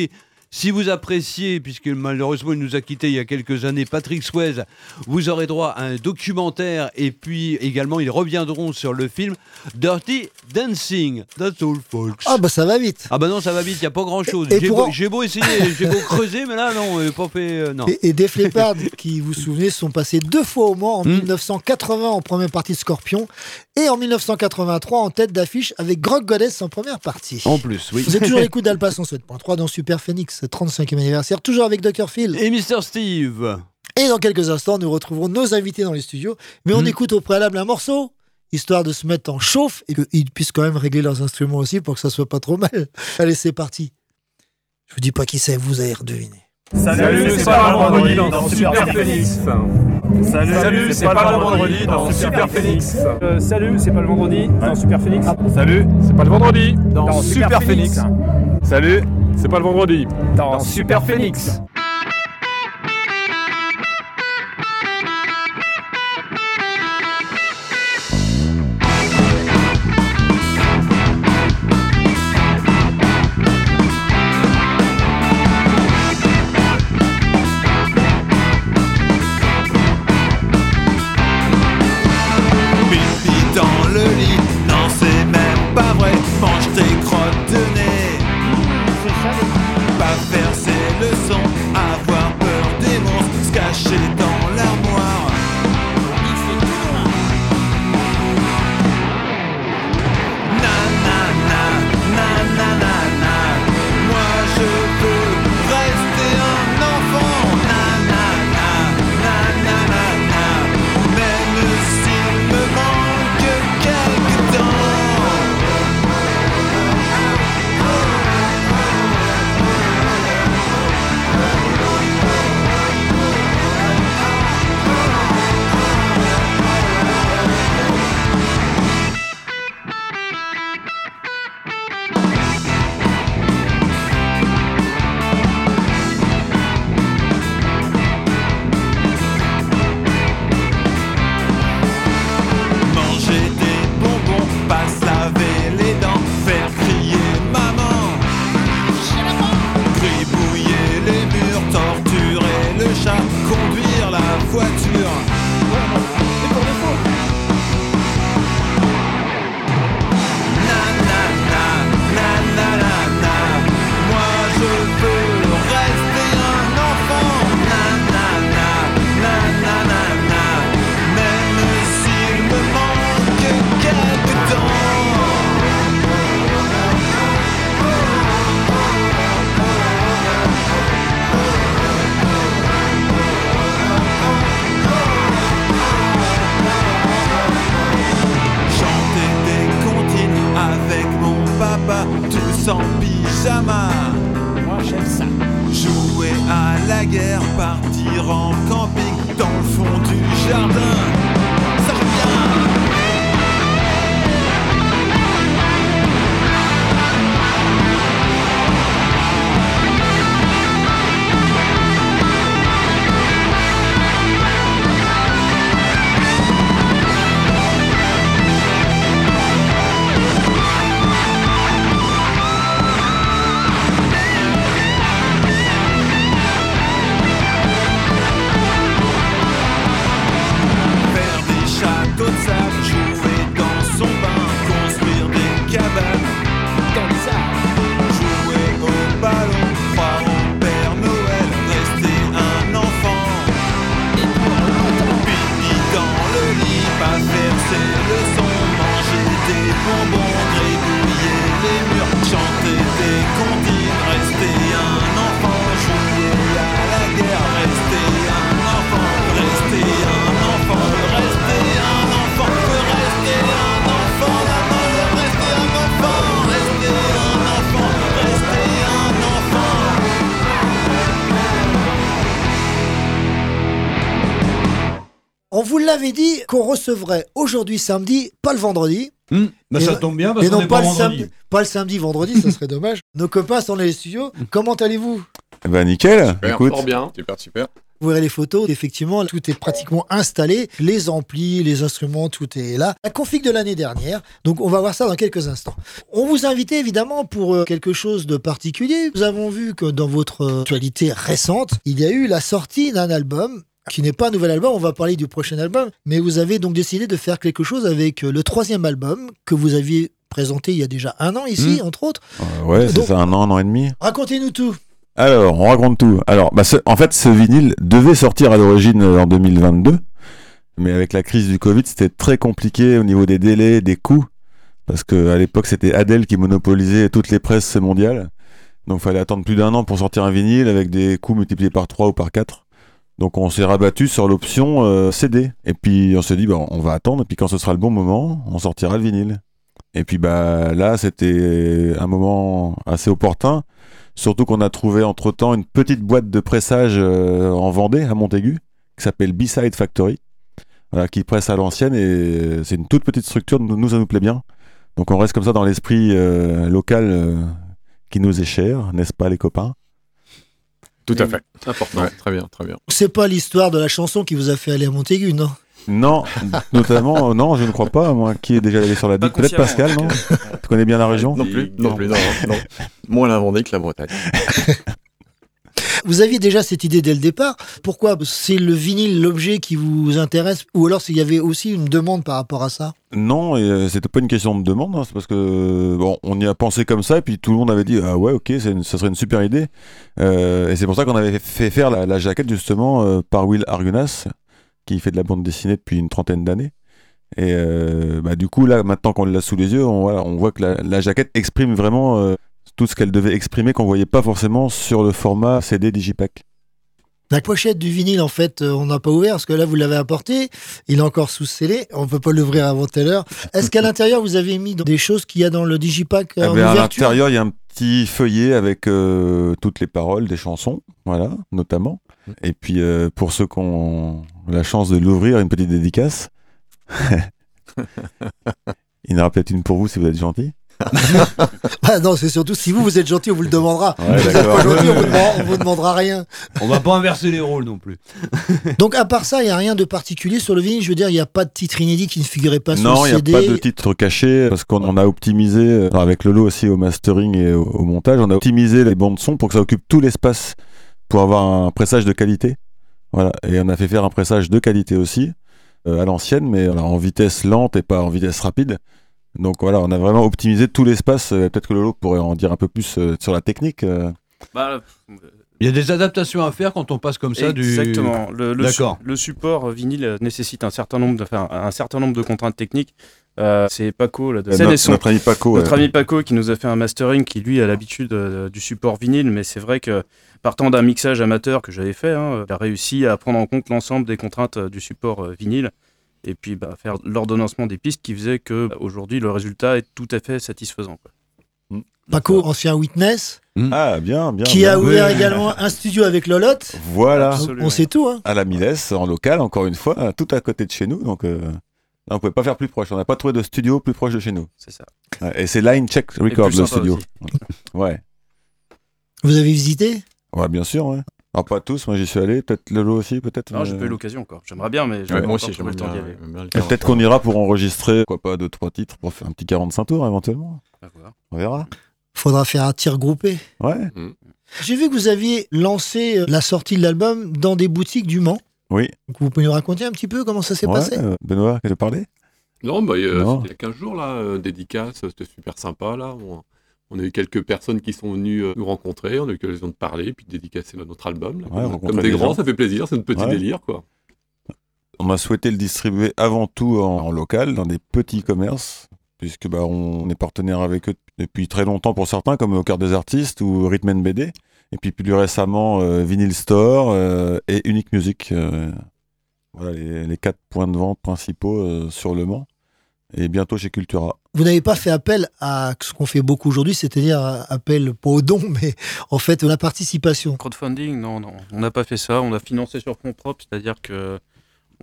Si vous appréciez, puisque malheureusement il nous a quittés il y a quelques années, Patrick Swayze, vous aurez droit à un documentaire et puis également ils reviendront sur le film Dirty Dancing. That's all, folks. Ah, bah ça va vite. Ah bah non, ça va vite, il n'y a pas grand-chose. Et- et J'ai beau, en- j'ai beau essayer, j'ai beau creuser, mais là non, pas fait... euh, non. Et, et Def Leppard, qui vous souvenez, sont passés deux fois au Mans, en Hmm. 1980 en première partie de Scorpion et en 1983 en tête d'affiche avec Grog Goddess en première partie. En plus, oui. Vous êtes toujours à l'écoute d'Alpa 107.3 dans Super Phoenix, 35e anniversaire, toujours avec Dr. Phil. Et Mr. Steve Et dans quelques instants, nous retrouverons nos invités dans les studios. Mais on Hmm. écoute au préalable un morceau, histoire de se mettre en chauffe et qu'ils puissent quand même régler leurs instruments aussi pour que ça soit pas trop mal. Allez, c'est parti. Je vous dis pas qui c'est, vous allez redeviner. Salut, c'est le vendredi dans Super Phoenix. Salut, c'est pas le vendredi dans Super Phoenix. Euh, salut, c'est pas le vendredi dans Super Phoenix. Salut, c'est pas le vendredi dans, Dans Super, Phoenix. Salut, c'est pas le vendredi Dans Super Phoenix. En pyjama. Moi j'aime ça. Jouer à la guerre, partir en camping dans le fond du jardin. Recevrait aujourd'hui samedi, pas le vendredi. Hmm, bah Et ça tombe bien parce et non est pas, pas le samedi, pas le samedi, vendredi, ça serait dommage. Nos copains sont dans les studios. Comment allez-vous? Eh Ben nickel, Super, écoute. fort bien. Super, super. Vous verrez les photos, effectivement, tout est pratiquement installé. Les amplis, les instruments, tout est là. La config de l'année dernière. Donc, on va voir ça dans quelques instants. On vous invitait évidemment pour euh, quelque chose de particulier. Nous avons vu que dans votre euh, actualité récente, il y a eu la sortie d'un album qui n'est pas un nouvel album, on va parler du prochain album, mais vous avez donc décidé de faire quelque chose avec euh, le troisième album que vous aviez présenté il y a déjà un an ici, Mm. entre autres. Euh, ouais, c'est ça, un an, un an et demi. Racontez-nous tout. Alors, on raconte tout. Alors, bah, ce- en fait, ce vinyle devait sortir à l'origine euh, en 2022, mais avec la crise du Covid, c'était très compliqué au niveau des délais, des coûts, parce que à l'époque, c'était Adele qui monopolisait toutes les presses mondiales. Donc, il fallait attendre plus d'un an pour sortir un vinyle avec des coûts multipliés par 3 ou par 4. Donc, on s'est rabattu sur l'option euh, CD. Et puis, on s'est dit, bah, on va attendre, et puis quand ce sera le bon moment, on sortira le vinyle. Et puis, bah, là, c'était un moment assez opportun. Surtout qu'on a trouvé entre-temps une petite boîte de pressage euh, en Vendée, à Montaigu, qui s'appelle B-Side Factory, voilà, qui presse à l'ancienne et c'est une toute petite structure, nous, ça nous plaît bien. Donc on reste comme ça dans l'esprit euh, local euh, qui nous est cher, n'est-ce pas les copains? Tout à fait. Important. Très bien, très bien. C'est pas l'histoire de la chanson qui vous a fait aller à Montaigu, non? Non, notamment, euh, non, je ne crois pas, moi, qui est déjà allé sur la digue. Peut-être Pascal, non Tu connais bien la région? Non plus, non plus, non, non. Moins la Vendée que la Bretagne. Vous aviez déjà cette idée dès le départ. Pourquoi? C'est le vinyle, l'objet qui vous intéresse Ou alors s'il y avait aussi une demande par rapport à ça? Non, et euh, c'était pas une question de demande, hein, c'est parce que bon, on y a pensé comme ça, et puis tout le monde avait dit ah ouais, ok, ça serait une super idée. Euh, et c'est pour ça qu'on avait fait faire la, jaquette justement euh, par Will Argunas, qui fait de la bande dessinée depuis une trentaine d'années. Et bah, du coup, là, maintenant qu'on l'a sous les yeux, on, voit que la, jaquette exprime vraiment tout ce qu'elle devait exprimer, qu'on voyait pas forcément sur le format CD Digipack. La pochette du vinyle, en fait, euh, on n'a pas ouvert parce que là, vous l'avez apporté. Il est encore sous scellé. On peut pas l'ouvrir avant telle heure. Est-ce qu'à l'intérieur, vous avez mis des choses qu'il y a dans le digipack euh, Eh en ben, à l'intérieur, il y a un petit feuillet avec euh, toutes les paroles des chansons, voilà, notamment. Et puis, euh, pour ceux qui ont la chance de l'ouvrir, une petite dédicace. il y en aura peut-être une pour vous si vous êtes gentil. Ah non, c'est surtout si vous, vous êtes gentil, on vous le demandera. Ouais, vous êtes d'accord. pas gentil, on vous, demandera, on vous demandera rien. On va pas inverser les rôles non plus. Donc, à part ça, il n'y a rien de particulier sur le vinyle? Je veux dire, il n'y a pas de titre inédit qui ne figurait pas non, sur il le n'y a CD. pas de titre caché parce qu'on on a optimisé, avec Lolo aussi au mastering et au, au montage, on a optimisé les bandes son pour que ça occupe tout l'espace pour avoir un pressage de qualité. Voilà. Et on a fait faire un pressage de qualité aussi, euh, à l'ancienne, mais en vitesse lente et pas en vitesse rapide. Donc voilà, on a vraiment optimisé tout l'espace. Euh, Peut-être que Lolo pourrait en dire un peu plus euh, sur la technique. euh. Bah, Il y a des adaptations à faire quand on passe comme ça du. Exactement. Le, le, D'accord. su- le support vinyle nécessite un certain nombre de, enfin, un certain nombre de contraintes techniques. Euh, c'est Paco là, de notre- ami Paco, Notre ouais. ami Paco qui nous a fait un mastering qui lui a l'habitude euh, du support vinyle, mais c'est vrai que partant d'un mixage amateur que j'avais fait, hein, il a réussi à prendre en compte l'ensemble des contraintes euh, du support euh, vinyle et puis bah, faire l'ordonnancement des pistes qui faisait que bah, aujourd'hui le résultat est tout à fait satisfaisant. quoi. Paco, ancien Witness, Ah, bien, bien. qui bien. a ouvert Oui. également un studio avec Lolotte. Voilà. On sait tout, hein. À la Miles, en local, encore une fois, tout à côté de chez nous. Donc, euh, on pouvait pas faire plus proche. On n'a pas trouvé de studio plus proche de chez nous. C'est ça. Et c'est Line Check Record, plus le studio. Ouais. Vous avez visité? Ouais, bien sûr, ouais. Alors, pas tous, moi j'y suis allé. Peut-être Lolo aussi, peut-être. Non, j'ai mais- pas eu l'occasion encore. J'aimerais bien, mais Ouais, moi aussi, trouvé le temps d'y j'aimerais aller. j'aimerais peut-être qu'on ira pour enregistrer, quoi pas, deux, trois titres pour faire un petit 45 tours éventuellement. On verra. Faudra faire un tir groupé. Ouais. J'ai vu que vous aviez lancé euh, la sortie de l'album dans des boutiques du Mans. Oui. Donc, vous pouvez nous raconter un petit peu comment ça s'est Ouais, passé? euh, Benoît, tu veux parler Non, bah, euh, Non. c'était il y a 15 jours, là, euh, dédicace, c'était super sympa, là. On, on a eu quelques personnes qui sont venues euh, nous rencontrer, on a eu l'occasion de parler, puis de dédicacer notre album. là. Ouais, comme, des grands, gens. ça fait plaisir, c'est notre petit Ouais. délire, quoi. On a souhaité le distribuer avant tout en, en local, dans des petits commerces, puisque bah, on est partenaire avec eux depuis très longtemps pour certains, comme Au cœur des artistes ou Rhythm and BD. Et puis plus récemment, euh, Vinyl Store euh, et Unique Music. euh, voilà les, les quatre points de vente principaux sur Le Mans. Et bientôt chez Cultura. Vous n'avez pas fait appel à ce qu'on fait beaucoup aujourd'hui, c'est-à-dire appel pas au don, mais en fait à la participation. Crowdfunding, non, non, on n'a pas fait ça. On a financé sur fonds propres, c'est-à-dire que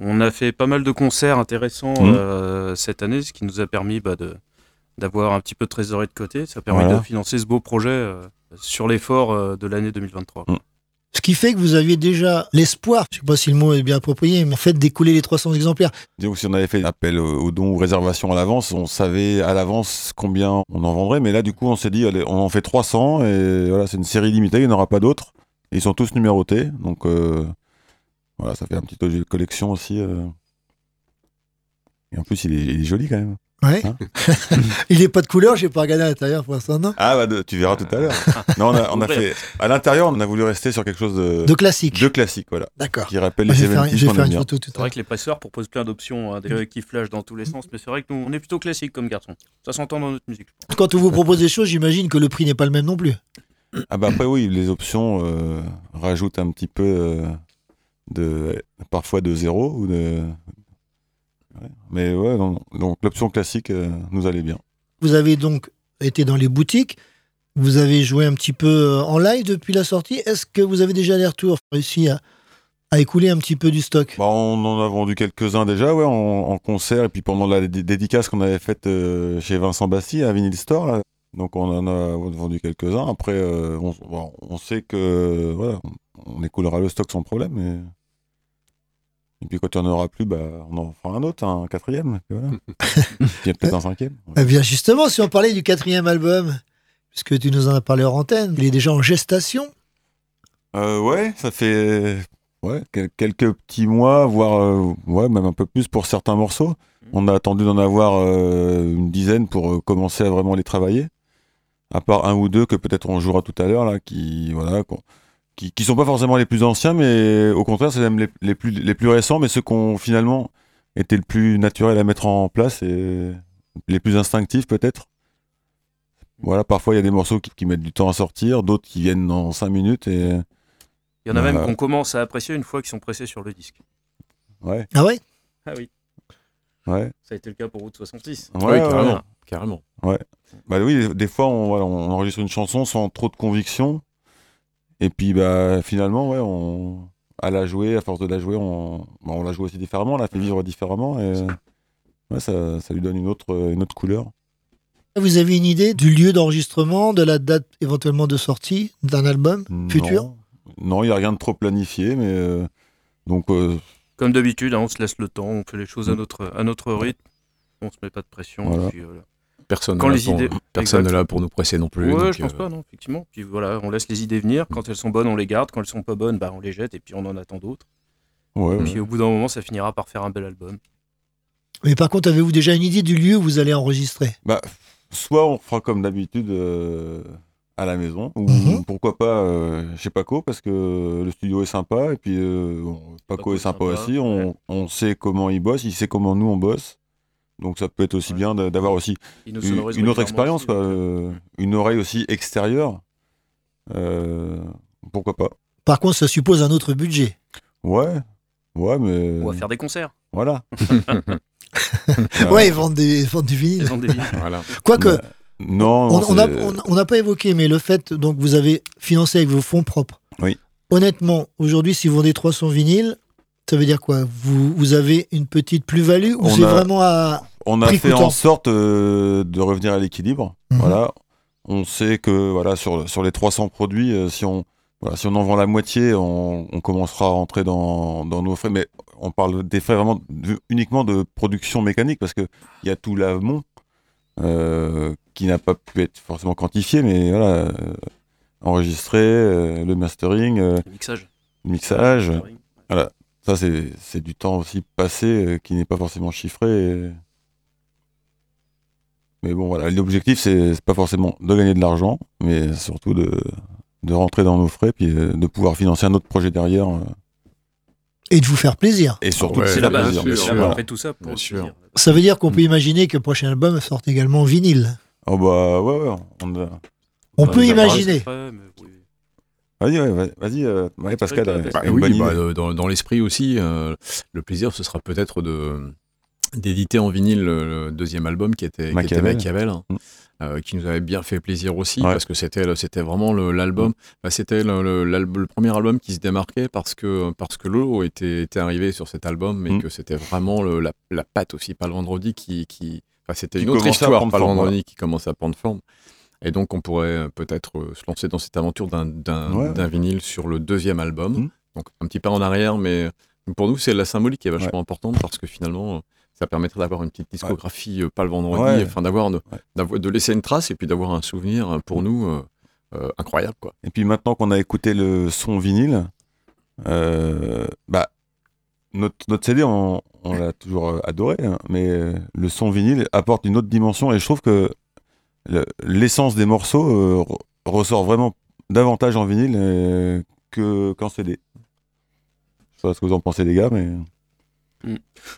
on a fait pas mal de concerts intéressants Mhm. euh, cette année, ce qui nous a permis bah, de d'avoir un petit peu de trésorerie de côté. Ça a permis Voilà. de financer ce beau projet euh, sur l'effort euh, de l'année 2023. Ce qui fait que vous aviez déjà l'espoir, je sais pas si le mot est bien approprié, mais en fait d'écouler les 300 exemplaires. Si on avait fait appel au au don ou réservation à l'avance, on savait à l'avance combien on en vendrait. Mais là, du coup, on s'est dit, on en fait 300 et voilà, c'est une série limitée, il n'y en aura pas d'autres. Ils sont tous numérotés. Donc euh, voilà, ça fait un petit objet de collection aussi. euh. Et en plus, il est joli quand même. Ouais. Hein Il n'est pas de couleur, j'ai pas regardé à l'intérieur pour l'instant, non? Ah bah de- tu verras tout à l'heure. non, on a, on a fait à l'intérieur, on a voulu rester sur quelque chose de, De classique. de classique, voilà. D'accord. Qui rappelle Bah, les événements faire aime une bien. photo tout C'est vrai que les presseurs proposent plein d'options, hein, des qui flashent dans tous les sens, mais c'est vrai que nous, on est plutôt classique comme garçon. Ça s'entend dans notre musique. Quand on vous propose des choses, j'imagine que le prix n'est pas le même non plus. Ah bah après oui, les options euh, rajoutent un petit peu euh, de parfois de zéro ou de Ouais. mais ouais non, donc l'option classique euh, nous allait bien. Vous avez donc été dans les boutiques, vous avez joué un petit peu euh, en live depuis la sortie. Est-ce que vous avez déjà des retours réussi à, à écouler un petit peu du stock? Bah, on en a vendu quelques-uns déjà ouais en, en concert et puis pendant la dé- dédicace qu'on avait faite euh, chez Vincent Bastille à Vinyl Store là. Donc on en a vendu quelques-uns. Après euh, on, sait que voilà, on écoulera le stock sans problème mais et puis quand il n'y en aura plus, bah, on en fera un autre, un quatrième. et Voilà. puis peut-être un cinquième. Eh bien, justement, si on parlait du quatrième album, puisque tu nous en as parlé hors antenne, il est déjà en gestation. Euh, ouais, ça fait ouais, quel- quelques petits mois, voire euh, ouais, même un peu plus pour certains morceaux. On a attendu d'en avoir euh, une dizaine pour euh, commencer à vraiment les travailler. À part un ou deux que peut-être on jouera tout à l'heure, là, qui, voilà, qui, qui sont pas forcément les plus anciens, mais au contraire, c'est même les, les plus, les plus récents, mais ceux qui ont finalement été le plus naturel à mettre en place et les plus instinctifs peut-être. Voilà, parfois il y a des morceaux qui, qui mettent du temps à sortir, d'autres qui viennent dans 5 minutes et. Il y en a même qu'on commence à apprécier une fois qu'ils sont pressés sur le disque. Ouais. Ah ouais? Ah oui. Ouais. Ça a été le cas pour Route 66. Ouais, ouais, ouais. carrément. Ouais. Bah oui, des, des fois, on, voilà, on enregistre une chanson sans trop de conviction. Et puis, bah, finalement, ouais, on, à la jouer, à force de la jouer, on, bah, on la joue aussi différemment, on la fait vivre différemment. Et ouais, ça, ça lui donne une autre, une autre couleur. Vous avez une idée du lieu d'enregistrement, de la date éventuellement de sortie d'un album futur? Non. Il n'y a rien de trop planifié, mais. euh, donc. euh, Comme d'habitude, hein, on se laisse le temps, on fait les choses à Mm. notre, à notre rythme, on se met pas de pression. Voilà. et puis, voilà. Personne Quand n'est les là pour- idées... personne Exact. n'est là pour nous presser non plus. Ouais, donc, je pense euh, pas, non, effectivement. Puis voilà, on laisse les idées venir. Quand elles sont bonnes, on les garde. Quand elles sont pas bonnes, bah, on les jette et puis on en attend d'autres. Ouais, et puis ouais. au bout d'un moment, ça finira par faire un bel album. Mais par contre, avez-vous déjà une idée du lieu où vous allez enregistrer? Bah, soit on fera comme d'habitude euh, à la maison, ou Mhm. pourquoi pas euh, chez Paco, parce que le studio est sympa, et puis euh, Paco, est sympa, aussi, on, on sait comment il bosse, il sait comment nous on bosse. Donc ça peut être aussi bien d'avoir aussi une, autre expérience, quoi, euh, une oreille aussi extérieure. Euh, pourquoi pas Par contre, ça suppose un autre budget. Ouais, ouais, mais. On va faire des concerts. Voilà. Ouais, ils vendent, des, ils vendent du vinyle. Ils vendent des vinyles. Voilà. Quoique, Bah. Non, On n'a c'est- on- on n'a pas évoqué, mais le fait, donc vous avez financé avec vos fonds propres. Oui. Honnêtement, aujourd'hui, si vous vendez 300 vinyles, ça veut dire quoi? Vous, vous avez une petite plus-value ou On c'est a- vraiment à. On a prix fait coûtant en sorte euh, de revenir à l'équilibre. Mhm. Voilà. On sait que voilà sur, sur les 300 produits, euh, si on voilà, si on en vend la moitié, on, on commencera à rentrer dans, dans nos frais. Mais on parle des frais vraiment de- uniquement de production mécanique parce que il y a tout l'amont euh, qui n'a pas pu être forcément quantifié, mais voilà, euh, enregistré, euh, le mastering, euh, Le mixage. le mixage, voilà. Ça c'est c'est du temps aussi passé euh, qui n'est pas forcément chiffré. et- mais bon, voilà, l'objectif, c'est pas forcément de gagner de l'argent, mais surtout de, de rentrer dans nos frais, puis euh, de pouvoir financer un autre projet derrière. euh, Et de vous faire plaisir. Et surtout, Ouais, c'est la base. On fait tout ça pour sûr. Ça veut dire qu'on peut imaginer que le prochain album sorte également en vinyle. Oh bah ouais, ouais, on a- On Bah, peut imaginer. Vas-y, ouais, vas-y, euh, ouais, Pascal, Bah, une oui, bonne bah, idée. dans, dans l'esprit aussi, euh, le plaisir, ce sera peut-être de d'éditer en vinyle le, le deuxième album qui était qui était Machiavel. Machiavel, hein, Mm. euh, qui nous avait bien fait plaisir aussi Ouais. parce que c'était c'était vraiment l'album, bah, c'était le, le- premier album qui se démarquait parce que parce que Lolo était, était arrivé sur cet album et Mm. que c'était vraiment la, la patte aussi pas le vendredi qui qui c'était une autre histoire pas le vendredi qui commençait à prendre forme. Et donc, on pourrait euh, peut-être euh, se lancer dans cette aventure d'un d'un Ouais. vinyle sur le deuxième album. Mhm. Donc, un petit pas en arrière, mais pour nous, c'est la symbolique qui est vachement importante parce que finalement, euh, ça permettrait d'avoir une petite discographie, euh, pas le vendredi, Ouais. enfin d'avoir de, laisser une trace et puis d'avoir un souvenir euh, pour nous euh, incroyable. Quoi. Et puis maintenant qu'on a écouté le son vinyle, euh, bah, notre, notre CD, on, on l'a toujours adoré, hein, mais le son vinyle apporte une autre dimension et je trouve que le- l'essence des morceaux euh, re- ressort vraiment davantage en vinyle que qu'en CD. Je sais pas ce que vous en pensez les gars, mais...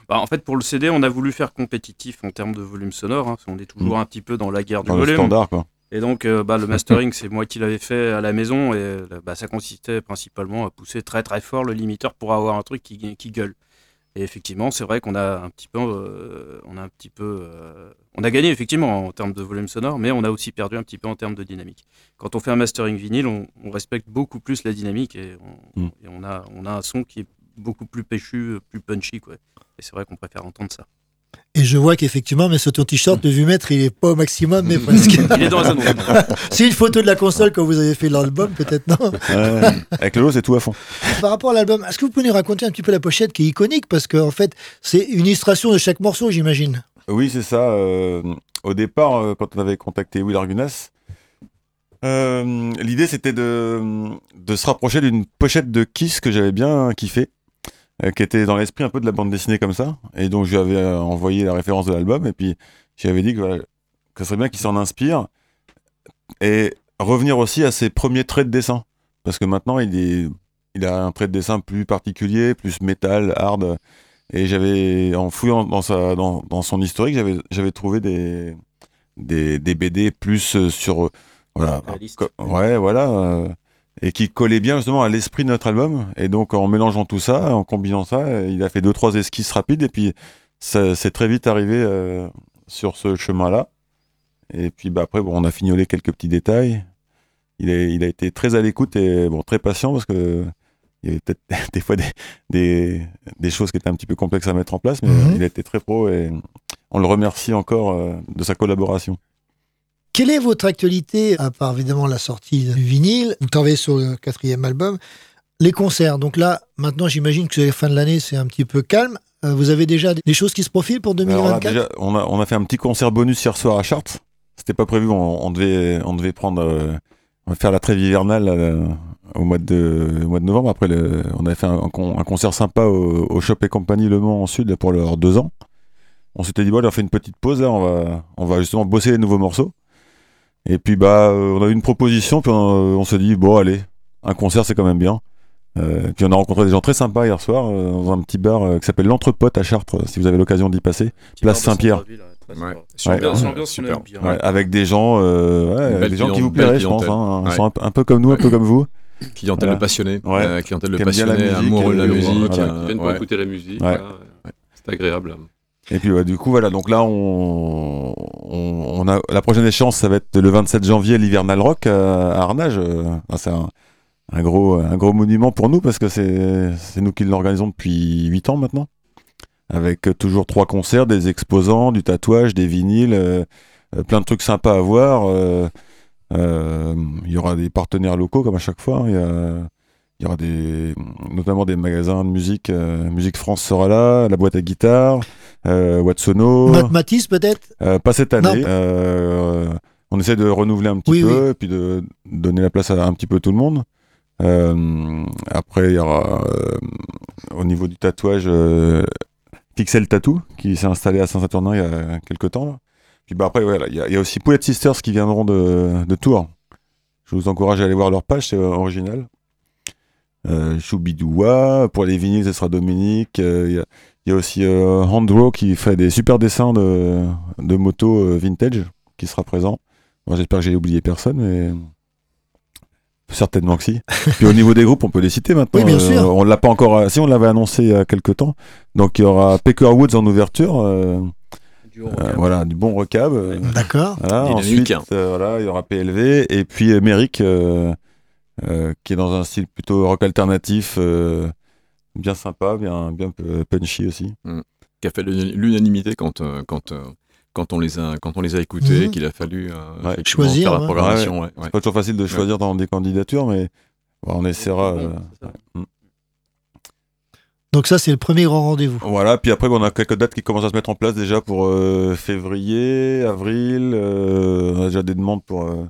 Bah, en fait, pour le CD, on a voulu faire compétitif en termes de volume sonore. hein, qu'on est toujours Mm. un petit peu dans la guerre du Dans le volume. standard, quoi. Et donc, euh, bah, le mastering, c'est moi qui l'avais fait à la maison. Et euh, bah, ça consistait principalement à pousser très très fort le limiteur pour avoir un truc qui, qui gueule. Et effectivement, c'est vrai qu'on a un petit peu, euh, on a un petit peu, euh, on a gagné effectivement en termes de volume sonore, mais on a aussi perdu un petit peu en termes de dynamique. Quand on fait un mastering vinyle, on, on respecte beaucoup plus la dynamique et on, Mm. et on a, on a un son qui est beaucoup plus péchu, plus punchy, quoi. Et c'est vrai qu'on préfère entendre ça. Et je vois qu'effectivement, mais sur ton t-shirt, le vumètre, il est pas au maximum, mais presque. Il est dans un autre. c'est une photo de la console quand vous avez fait l'album, peut-être, non Ouais, avec le lot, c'est tout à fond. Par rapport à l'album, est-ce que vous pouvez nous raconter un petit peu la pochette qui est iconique? Parce qu'en fait, c'est une illustration de chaque morceau, j'imagine. Oui, c'est ça. euh, au départ, euh, quand on avait contacté Will Argunas, euh, l'idée c'était de, de se rapprocher d'une pochette de Kiss que j'avais bien kiffé, qui était dans l'esprit un peu de la bande dessinée comme ça. Et donc je lui avais euh, envoyé la référence de l'album et puis je lui avais dit que, voilà, que ce serait bien qu'il s'en inspire et revenir aussi à ses premiers traits de dessin. Parce que maintenant, il, est, il a un trait de dessin plus particulier, plus métal, hard. Et j'avais, en fouillant dans, sa, dans, dans son historique, j'avais, j'avais trouvé des, des, des BD plus euh, sur. euh, Voilà. Ouais, voilà. Et qui collait bien justement à l'esprit de notre album. Et donc, en mélangeant tout ça, en combinant ça, il a fait deux, trois esquisses rapides. Et puis, ça c'est très vite arrivé euh, sur ce chemin-là. Et puis, bah, après, bon, on a fignolé quelques petits détails. Il a, il a été très à l'écoute et bon, très patient parce que il y avait peut-être des fois des, des, des choses qui étaient un petit peu complexes à mettre en place, mais Mhm. il a été très pro et on le remercie encore euh, de sa collaboration. Quelle est votre actualité, à part évidemment la sortie du vinyle? Vous travaillez sur le quatrième album. Les concerts. Donc là, maintenant, j'imagine que la fin de l'année, c'est un petit peu calme. Euh, vous avez déjà des choses qui se profilent pour Alors là, 2024 déjà, on, a, on a fait un petit concert bonus hier soir à Chartres. C'était pas prévu, on, on devait, on devait prendre, euh, on va faire la trêve hivernale euh, au, mois de, au mois de novembre. Après, le, on avait fait un, un con- un concert sympa au, au Shop et Compagnie Le Mans en Sud pour leurs deux ans. On s'était dit, bon, on fait une petite pause, là, on, va, on va justement bosser les nouveaux morceaux. Et puis, bah, euh, on a eu une proposition, puis on, on s'est dit, bon, allez, un concert, c'est quand même bien. Euh, puis on a rencontré des gens très sympas hier soir euh, dans un petit bar euh, qui s'appelle l'Entrepote à Chartres, euh, si vous avez l'occasion d'y passer. Place Saint-Pierre. Ouais. Bien. Ouais, avec des gens, euh, ouais, Une belle des gens qui vous plairaient, je pense. clientèle. hein. Sont un, peu- un peu comme nous, un peu comme vous. Clientèle de passionnés, Ouais. euh, clientèle de passionnés, musique, amoureux de la euh, musique, voilà. euh, Qui viennent pour ouais. écouter la musique. Ouais. voilà. C'est agréable. Et puis du coup voilà, donc là on, a la prochaine échéance, ça va être le 27 janvier, l'hivernal rock à, à Arnage. Euh, c'est un, gros un gros monument pour nous parce que c'est nous qui l'organisons depuis 8 ans maintenant, avec euh, toujours trois concerts, des exposants, du tatouage, des vinyles, euh, euh, plein de trucs sympas à voir. euh, euh, Il y aura des partenaires locaux comme à chaque fois. hein. Il y aura des, notamment des magasins de musique. euh, musique France sera là, la boîte à guitare, euh, Watsono. Matt Matisse, peut-être? Euh, pas cette année. Euh, on essaie de renouveler un petit Oui, peu oui. et puis de donner la place à un petit peu tout le monde. Euh, après, il y aura euh, au niveau du tatouage euh, Pixel Tattoo qui s'est installé à Saint-Saturnin il y a quelques temps. là. Puis bah après, voilà, il y, a- il y a aussi Poulet Sisters qui viendront de, de Tours. Je vous encourage à aller voir leur page, c'est euh, original. Euh, Choubidoua, pour les vinyles, ce sera Dominique. Euh, Il y, a, aussi euh, Handro qui fait des super dessins de, de motos euh, vintage qui sera présent. J'espère que j'ai oublié personne, mais certainement que si. Puis au niveau des groupes, on peut les citer maintenant. Oui, bien sûr. on l'a pas encore. euh, Si on l'avait annoncé il y a quelques temps. Donc il y aura Pecker Woods en ouverture. euh, euh, voilà, du bon recab. euh, D'accord. voilà, ensuite, euh, voilà, il y aura PLV et puis euh, Merrick, euh, euh, qui est dans un style plutôt rock alternatif, euh, bien sympa, bien, bien punchy aussi. Mm. Qui a fait l'unanimité quand, euh, quand, euh, quand, on les a, quand on les a écoutés, Mhm. qu'il a fallu euh, Ouais. effectivement faire la programmation. Ouais, ouais, C'est pas toujours facile de choisir dans des candidatures, mais bon, on essaiera. euh, mm. Donc ça, c'est le premier grand rendez-vous. Voilà, puis après, on a quelques dates qui commencent à se mettre en place déjà pour euh, février, avril. euh, on a déjà des demandes pour, euh,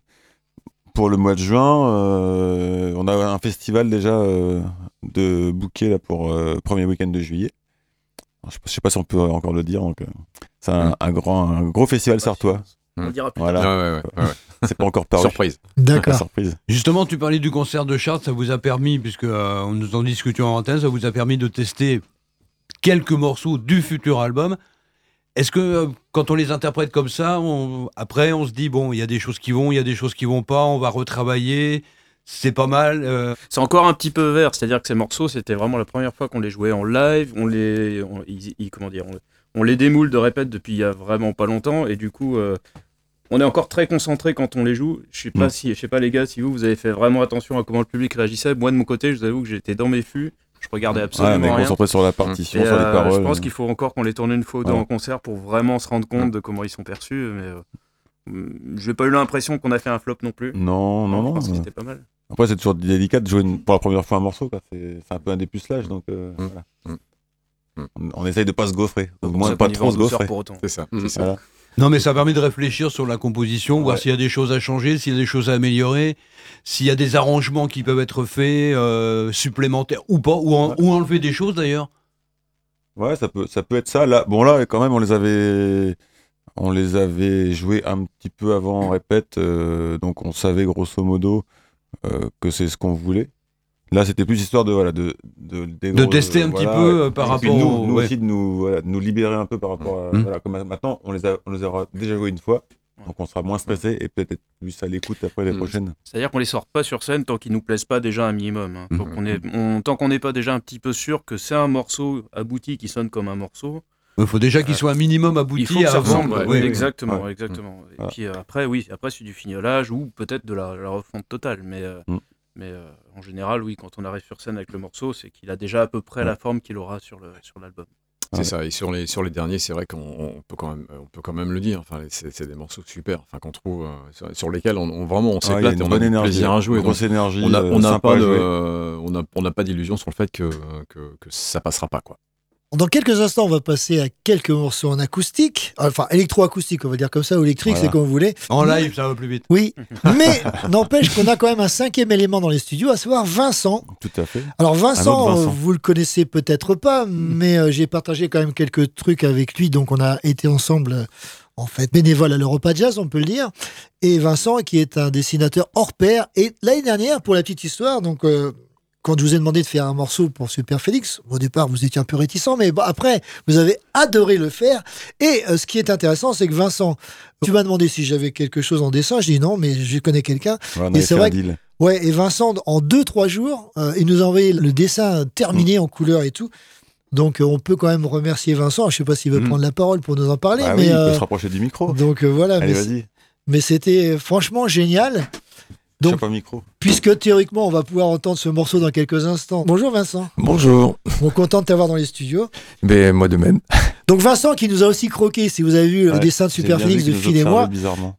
pour le mois de juin. euh, on a un festival déjà euh, de bouquets là, pour euh, premier week-end de juillet. Alors, Je sais pas- je sais pas si on peut encore le dire. donc, euh, C'est un, un grand, un gros festival sartois. On le dira plus Voilà. tard. Ouais, ouais, ouais, ouais. C'est pas encore paru. Surprise. D'accord. Surprise. Justement, tu parlais du concert de Chartres, ça vous a permis, puisque euh, nous en discutions en antenne, ça vous a permis de tester quelques morceaux du futur album. Est-ce que euh, quand on les interprète comme ça, on- après on se dit bon, il y a des choses qui vont, il y a des choses qui vont pas, on va retravailler, c'est pas mal. euh, C'est encore un petit peu vert, c'est-à-dire que ces morceaux, c'était vraiment la première fois qu'on les jouait en live. On les, on, ils- ils- comment dire, on, on les démoule de répète depuis il y a vraiment pas longtemps, et du coup, euh, on est encore très concentré quand on les joue. Je sais pas Mm. si, je sais pas les gars, si vous, vous avez fait vraiment attention à comment le public réagissait. Moi de mon côté, je vous avoue que j'étais dans mes fûts, je regardais Ouais, absolument on est rien. concentré sur la partition, Et, sur les euh, paroles. Je pense qu'il faut encore qu'on les tourne une fois ou deux Ouais. en concert pour vraiment se rendre compte de comment ils sont perçus. Mais euh, mm, j'ai pas eu l'impression qu'on a fait un flop non plus. Non, non, non. euh, c'était pas mal. Après, c'est toujours délicat de jouer une- pour la première fois un morceau. C'est un peu un dépucelage. Donc, euh, voilà. On, on essaye de pas se gaufrer. Pour moins pas trop se gaufrer. pour autant. C'est ça. Mm. c'est ça. Voilà. Non, mais ça permet de réfléchir sur la composition, voir s'il y a des choses à changer, s'il y a des choses à améliorer, s'il y a des arrangements qui peuvent être faits euh, supplémentaires ou pas, ou, en- ou enlever des choses d'ailleurs. Ouais, ça peut, ça peut être ça. Là, bon, là, quand même, on les avait, on les avait joués un petit peu avant, on répète. euh, donc, on savait grosso modo euh, que c'est ce qu'on voulait. Là, c'était plus histoire de, voilà, de, de, De tester un petit peu, euh, par Et puis rapport nous, au- nous ouais. aussi de nous, voilà, de nous libérer un peu par rapport à. Mhm. Voilà, comme maintenant, on les, a, on les aura déjà joués une fois. Donc, on sera moins stressé et peut-être plus à l'écoute après les Mm. prochaines. C'est-à-dire qu'on les sort pas sur scène tant qu'ils nous plaisent pas déjà un minimum. hein. Qu'on on- tant qu'on n'est pas déjà un petit peu sûr que c'est un morceau abouti qui sonne comme un morceau. Il faut déjà qu'il soit un minimum abouti Il faut que ça ressemble. ouais, oui, ouais. exactement, Ouais. exactement. Et puis euh, après, oui, après c'est du fignolage ou peut-être de la, la refonte totale. Mais, euh, Mm. Mais euh, en général, oui, quand on arrive sur scène avec le morceau, c'est qu'il a déjà à peu près la forme qu'il aura sur le sur l'album. C'est Ouais. ça. Et sur les, sur les derniers, c'est vrai qu'on on peut, quand même, on peut quand même le dire. Enfin, c'est c'est des morceaux super. Enfin, qu'on trouve, euh, sur, sur lesquels on, on- vraiment on Ouais, il y a s'éclate une et on a bonne du énergie, plaisir à jouer. une grosse énergie, On n'a euh, on n'a sympa pas de, on a, on n'a pas d'illusion sur le fait que, que, que ça passera pas, quoi. Dans quelques instants, on va passer à quelques morceaux en acoustique, enfin électroacoustique, on va dire comme ça, ou électrique, Voilà. c'est comme vous voulez. En live, ça va plus vite. Oui, mais n'empêche qu'on a quand même un cinquième élément dans les studios, à savoir Vincent. Tout à fait. Alors Vincent, Vincent. vous le connaissez peut-être pas, mais euh, j'ai partagé quand même quelques trucs avec lui, donc on a été ensemble, euh, en fait, bénévole à l'Europa Jazz, on peut le dire. Et Vincent, qui est un dessinateur hors pair, et l'année dernière, pour la petite histoire, donc euh, quand je vous ai demandé de faire un morceau pour Super Félix, au départ vous étiez un peu réticent, mais bon, après vous avez adoré le faire. Et euh, ce qui est intéressant, c'est que Vincent, tu m'as demandé si j'avais quelque chose en dessin, je dis non, mais je connais quelqu'un. Ouais, et c'est vrai un que-. Ouais, et Vincent, en deux, trois jours, euh, il nous a envoyé le dessin terminé en couleur et tout. Donc euh, on peut quand même remercier Vincent. Je sais pas s'il veut Mhm. prendre la parole pour nous en parler, Bah mais oui, il peut se rapprocher du micro. donc voilà. Allez, mais vas-y. mais c'était franchement génial. Donc, un micro. puisque théoriquement, on va pouvoir entendre ce morceau dans quelques instants. Bonjour Vincent. Bonjour. On est content de t'avoir dans les studios. Ben, moi de même. Donc Vincent qui nous a aussi croqué, si vous avez vu le Ouais, dessin de Super Phoenix de Phil et moi.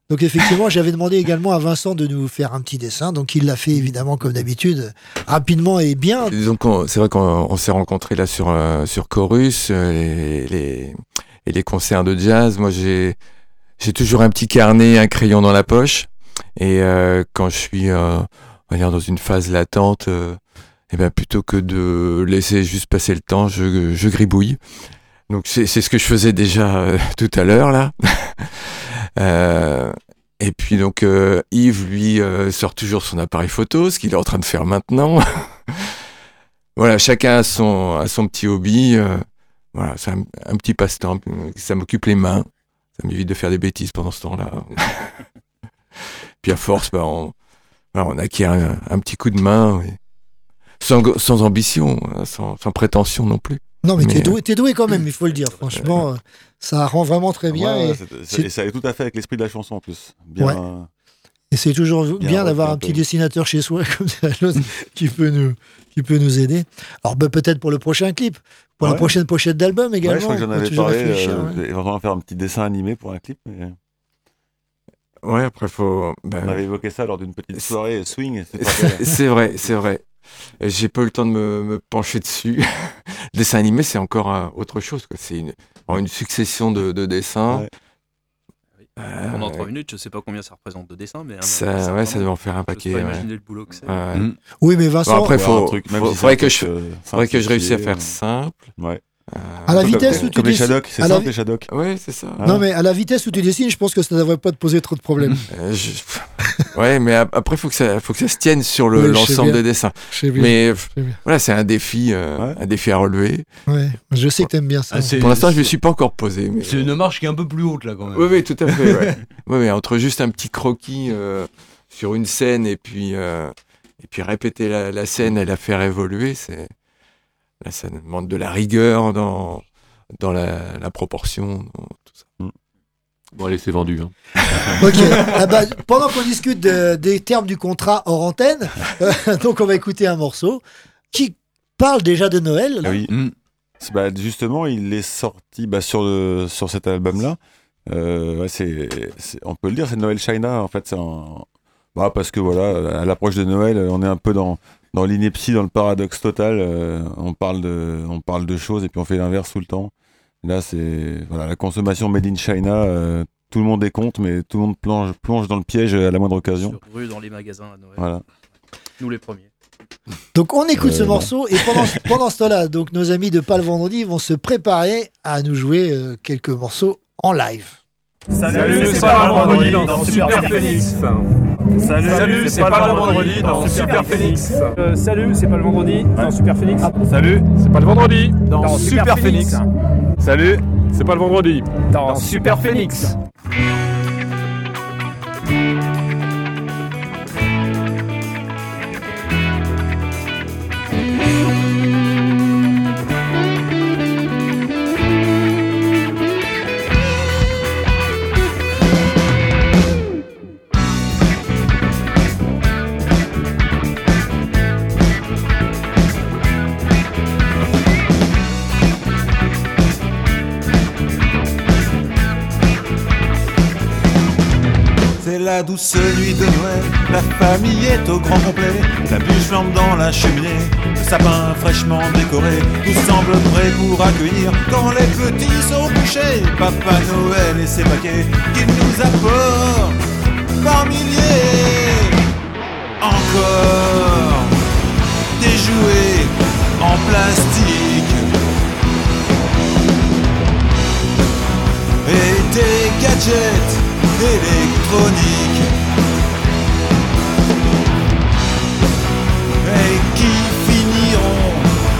Donc effectivement, j'avais demandé également à Vincent de nous faire un petit dessin. Donc il l'a fait évidemment comme d'habitude, rapidement et bien. Donc on- c'est vrai qu'on on s'est rencontrés là sur euh, sur Chorus euh, et les et les concerts de jazz. Moi j'ai j'ai toujours un petit carnet, un crayon dans la poche et euh, quand je suis euh, dans une phase latente, euh, eh ben plutôt que de laisser juste passer le temps, je gribouille. Donc c'est ce que je faisais déjà tout à l'heure là. Et puis donc Yves lui sort toujours son appareil photo, ce qu'il est en train de faire maintenant. voilà, chacun a son, petit hobby. voilà, c'est un, petit passe-temps. Ça m'occupe les mains. Ça m'évite de faire des bêtises pendant ce temps-là. puis à force, bah, on, acquiert un, un petit coup de main. sans, sans ambition, hein, sans, sans prétention non plus. Non mais, t'es Mais, doué, t'es doué quand même, il faut le dire. Franchement, euh, ça rend vraiment très bien. Ouais, et ça est tout à fait avec l'esprit de la chanson en plus. Bien, Ouais. euh, Et c'est toujours bien, Bien d'avoir un petit dessinateur chez soi comme l'autre, qui peut nous qui peut nous aider. Alors bah, peut-être pour le prochain clip, pour la prochaine pochette d'album également. Ouais, je crois que j'en avais parlé. euh, ouais. Éventuellement faire un petit dessin animé pour un clip. mais Ouais, après, faut. ben, On avait évoqué ça lors d'une petite soirée swing. c'est vrai, c'est vrai. J'ai pas eu le temps de me, me pencher dessus. Le dessin animé, c'est encore euh, autre chose. quoi. C'est une, une succession de, de dessins. Euh, Pendant ouais. 3 minutes, je sais pas combien ça représente de dessins, mais. hein, Ça, ouais, ça devait en faire un paquet. pas ouais. imaginer le boulot que c'est. Ouais. Oui, mais Vincent- Bon, après, Ouais, faut, un truc, même faut- si c'est faudrait que je, euh, faudrait que je réussisse à faire euh, simple. Ouais. À la vitesse comme- où tu comme les dessines- c'est à la simple vi- les. Ouais, c'est ça. Non mais à la vitesse où tu dessines, je pense que ça ne devrait pas te poser trop de problèmes. Euh, je- Ouais, mais ap- après, faut que ça, faut que ça se tienne sur le- Oui, l'ensemble des dessins. Je sais bien. Mais voilà, c'est un défi, euh, un défi à relever. Ouais, je sais que t'aimes bien ça. Ah, Pour l'instant, je ne me suis pas encore posé. Mais... C'est une marche qui est un peu plus haute là quand même. Oui, oui, tout à fait. Ouais. Ouais, ouais, entre juste un petit croquis euh, sur une scène et puis, euh, et puis répéter la, la scène et la faire évoluer, c'est là, ça demande de la rigueur dans, dans la, la proportion. dans tout ça. Bon, allez, c'est vendu. hein. Ok. Ah bah, pendant qu'on discute de- des termes du contrat hors antenne, euh, donc on va écouter un morceau qui parle déjà de Noël. là. Ah oui. C'est- bah, justement, il est sorti bah, sur, le, sur cet album-là. Euh, ouais, c'est, c'est- on peut le dire, c'est Noël China. En fait, c'est un- bah, parce que voilà, à l'approche de Noël, on est un peu dans, dans l'ineptie, dans le paradoxe total. Euh, on, parle de, on parle de choses et puis on fait l'inverse tout le temps. Là, c'est voilà, la consommation made in China. euh, tout le monde est contre, mais tout le monde plonge, plonge dans le piège à la moindre occasion. Sur rue dans les magasins à Noël. Voilà. Nous les premiers. Donc on écoute Euh, ce morceau et pendant, pendant ce temps-là, donc nos amis de Pas le Vendredi vont se préparer à nous jouer euh, quelques morceaux en live. Salut, c'est pas le vendredi dans Super Phoenix. Salut, salut c'est pas le vendredi dans Super Phoenix. Euh, salut, c'est pas le vendredi dans Super Phoenix. Salut, c'est pas le vendredi dans, Dans Super, Super Phoenix. Phoenix. Salut, c'est pas le vendredi Dans Super Phoenix. La douce nuit de Noël, la famille est au grand complet, la bûche flambe dans la cheminée, le sapin fraîchement décoré, tout semble prêt pour accueillir. Quand les petits sont couchés, Papa Noël et ses paquets qu'il nous apporte par milliers. Encore des jouets en plastique. Et des gadgets électroniques et qui finiront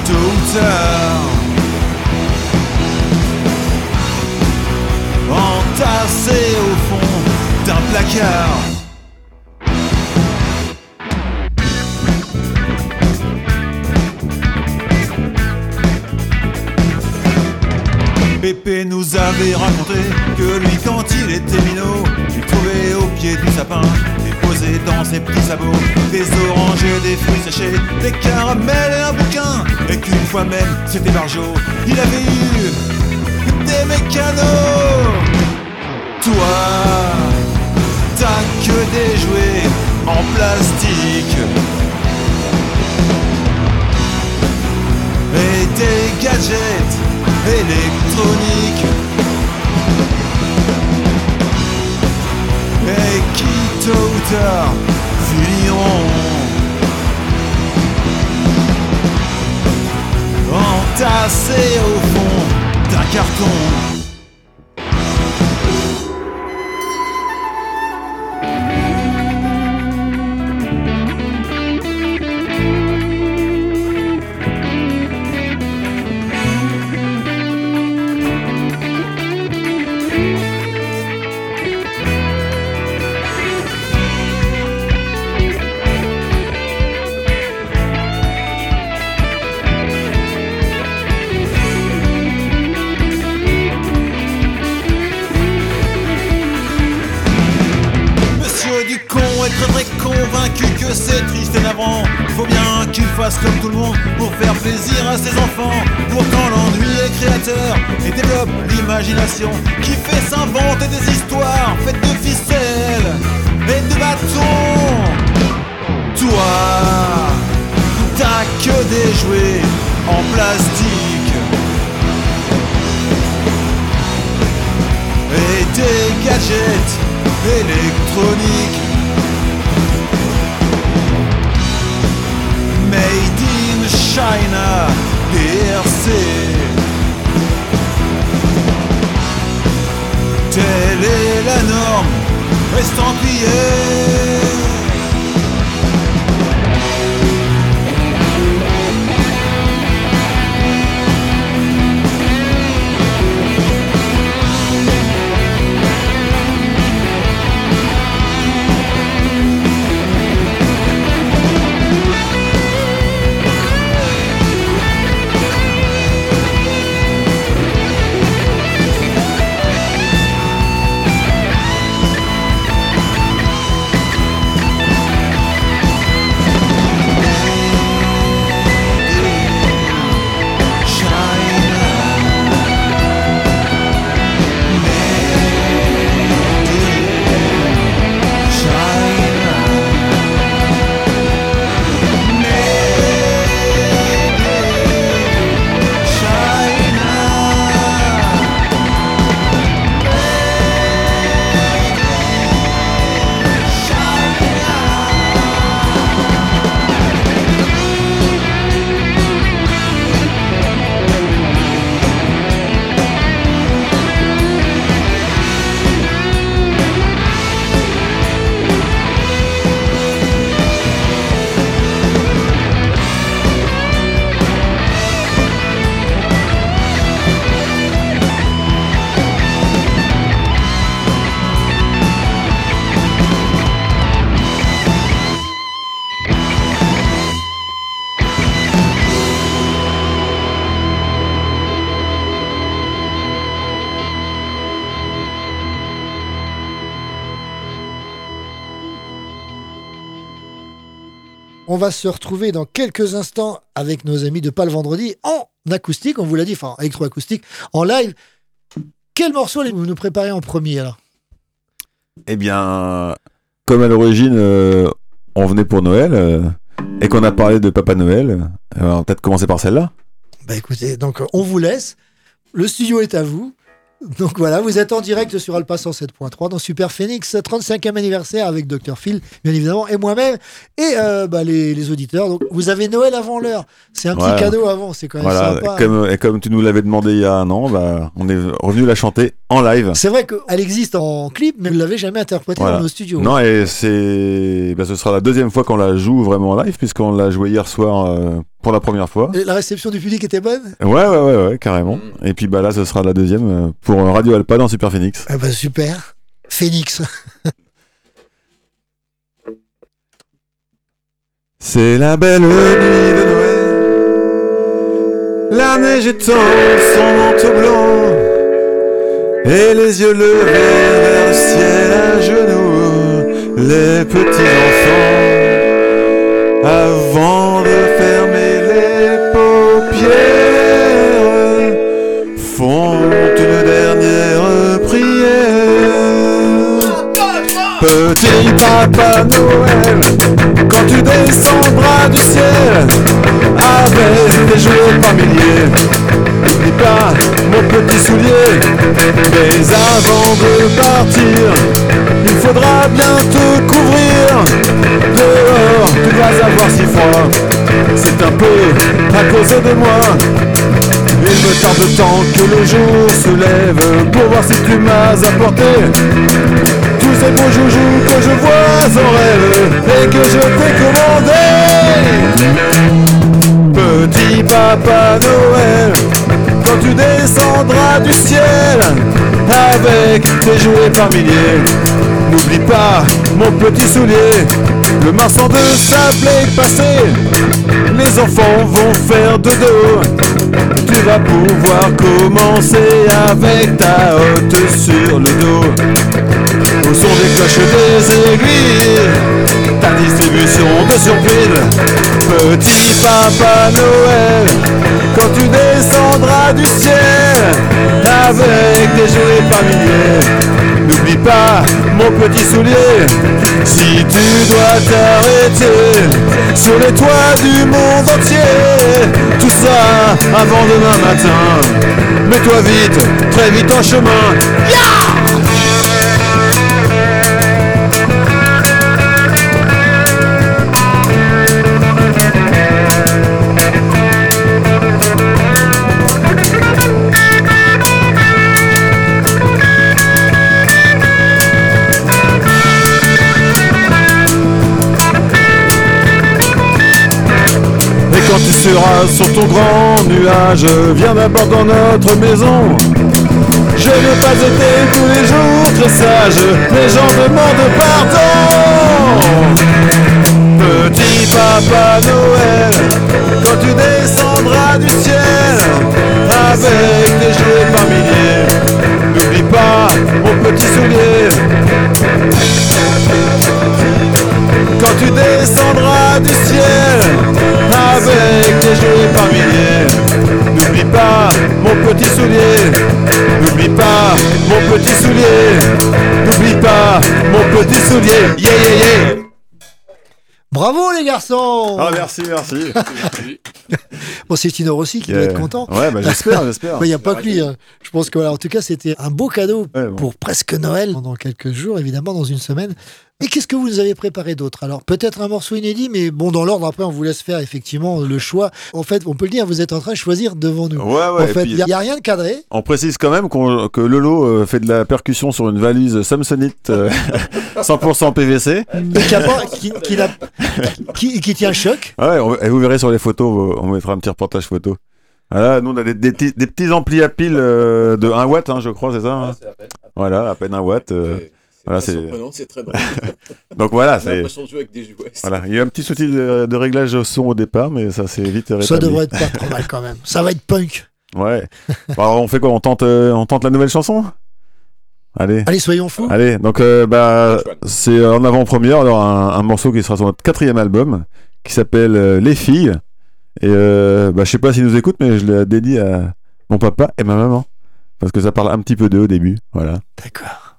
tôt ou tard entassés au fond d'un placard. Pépé nous avait raconté que lui, quand il était minot, il trouvait au pied du sapin, déposé dans ses petits sabots, des oranges et des fruits séchés, des caramels et un bouquin, et qu'une fois même, c'était Barjot, il avait eu des mécanos. Toi, t'as que des jouets en plastique. Et des gadgets électroniques. Et qui tôt ou tard entassés au fond d'un carton? Qui va se retrouver dans quelques instants avec nos amis de Pas le Vendredi en acoustique, on vous l'a dit, enfin électroacoustique, en live. Quel morceau allez-vous nous préparer en premier alors? Eh bien, comme à l'origine, euh, on venait pour Noël euh, et qu'on a parlé de Papa Noël, euh, on va peut-être commencer par celle-là. Bah écoutez, donc on vous laisse. Le studio est à vous. Donc voilà, vous êtes en direct sur Alpha 107.3 dans Super Phoenix, 35e anniversaire avec Dr Phil, bien évidemment, et moi-même, et euh, bah, les, les auditeurs. Donc vous avez Noël avant l'heure. C'est un petit cadeau avant, c'est quand même Voilà, sympa. comme, et comme tu nous l'avais demandé il y a un an, bah, on est revenu la chanter en live. C'est vrai qu'elle existe en clip, mais vous ne l'avez jamais interprétée Voilà. dans nos studios. Non, et c'est, bah, ce sera la deuxième fois qu'on la joue vraiment en live, puisqu'on l'a joué hier soir euh, pour la première fois. Et la réception du public était bonne? Ouais, ouais, ouais, ouais, carrément. Et puis bah là, ce sera la deuxième euh, pour Radio Alpa dans Super Phoenix. Ah bah super. Phoenix. C'est la belle nuit de Noël. La neige étend son manteau blanc Et les yeux levés vers le ciel à genoux, les petits enfants, avant Papa Noël, quand tu descendras du ciel, avec des jouets par milliers, n'oublie pas mon petit soulier. Mais avant de partir, il faudra bien te couvrir. Dehors, tu vas avoir si froid. C'est un peu à cause de moi. Il me tarde tant que le jour se lève pour voir si tu m'as apporté ces beaux joujoux que je vois en rêve et que je t'ai commandé. Petit Papa Noël, quand tu descendras du ciel avec tes jouets par milliers, n'oublie pas mon petit soulier, le marchand de sable est passé. Les enfants vont faire dodo, tu vas pouvoir commencer avec ta hotte sur le dos. Au son des cloches des aiguilles, ta distribution de surprise. Petit Papa Noël, quand tu descendras du ciel, avec des jouets par milliers, n'oublie pas mon petit soulier. Si tu dois t'arrêter sur les toits du monde entier, tout ça avant demain matin. Mets-toi vite, très vite en chemin. Sur ton grand nuage, viens d'abord dans notre maison. Je n'ai pas été tous les jours très sage, les gens demandent pardon. Petit Papa Noël, quand tu descendras du ciel, avec des jouets par milliers, n'oublie pas mon petit soulier. Quand tu descendras du ciel avec des jouets par milliers, n'oublie pas mon petit soulier, n'oublie pas mon petit soulier, n'oublie pas mon petit soulier. Yeah yeah yeah. Bravo les garçons Ah merci merci. Bon, c'est Tino Rossi qui doit être content. Ouais, bah, j'espère, j'espère. Il n'y a pas que lui. hein. Je pense que voilà, en tout cas, c'était un beau cadeau pour presque Noël, dans quelques jours, évidemment, dans une semaine. Et qu'est-ce que vous nous avez préparé d'autre? Alors, peut-être un morceau inédit, mais bon, dans l'ordre, après, on vous laisse faire effectivement le choix. En fait, on peut le dire, vous êtes en train de choisir devant nous. Ouais, ouais, En fait, il n'y a, rien de cadré. On précise quand même que Lolo euh, fait de la percussion sur une valise Samsonite euh, 100% PVC. Qui, a pas- qui- qui qui- qui tient le choc. Ah ouais, on- et vous verrez sur les photos, on mettra un petit reportage photo. Voilà, nous on a des, des petits, des petits amplis à pile euh, de 1 watt, hein, je crois, c'est ça hein? Voilà, à peine 1 watt. euh, voilà, c'est c'est surprenant, c'est très drôle. Donc voilà, c'est. l'impression de jouer avec des jouets. Voilà, il y a un petit souci de, de réglage au son au départ, mais ça c'est vite rétabli. Ça devrait être pas trop mal quand même. Ça va être punk. Ouais. Bon, alors on fait quoi? On tente, euh, on tente la nouvelle chanson? Allez. Allez, soyons fous. Allez, donc euh, bah c'est en avant-première alors un, un morceau qui sera sur notre quatrième album qui s'appelle euh, Les filles et euh, bah je sais pas s'ils nous écoutent mais je l'ai dédié à mon papa et ma maman parce que ça parle un petit peu d'eux au début, voilà. D'accord.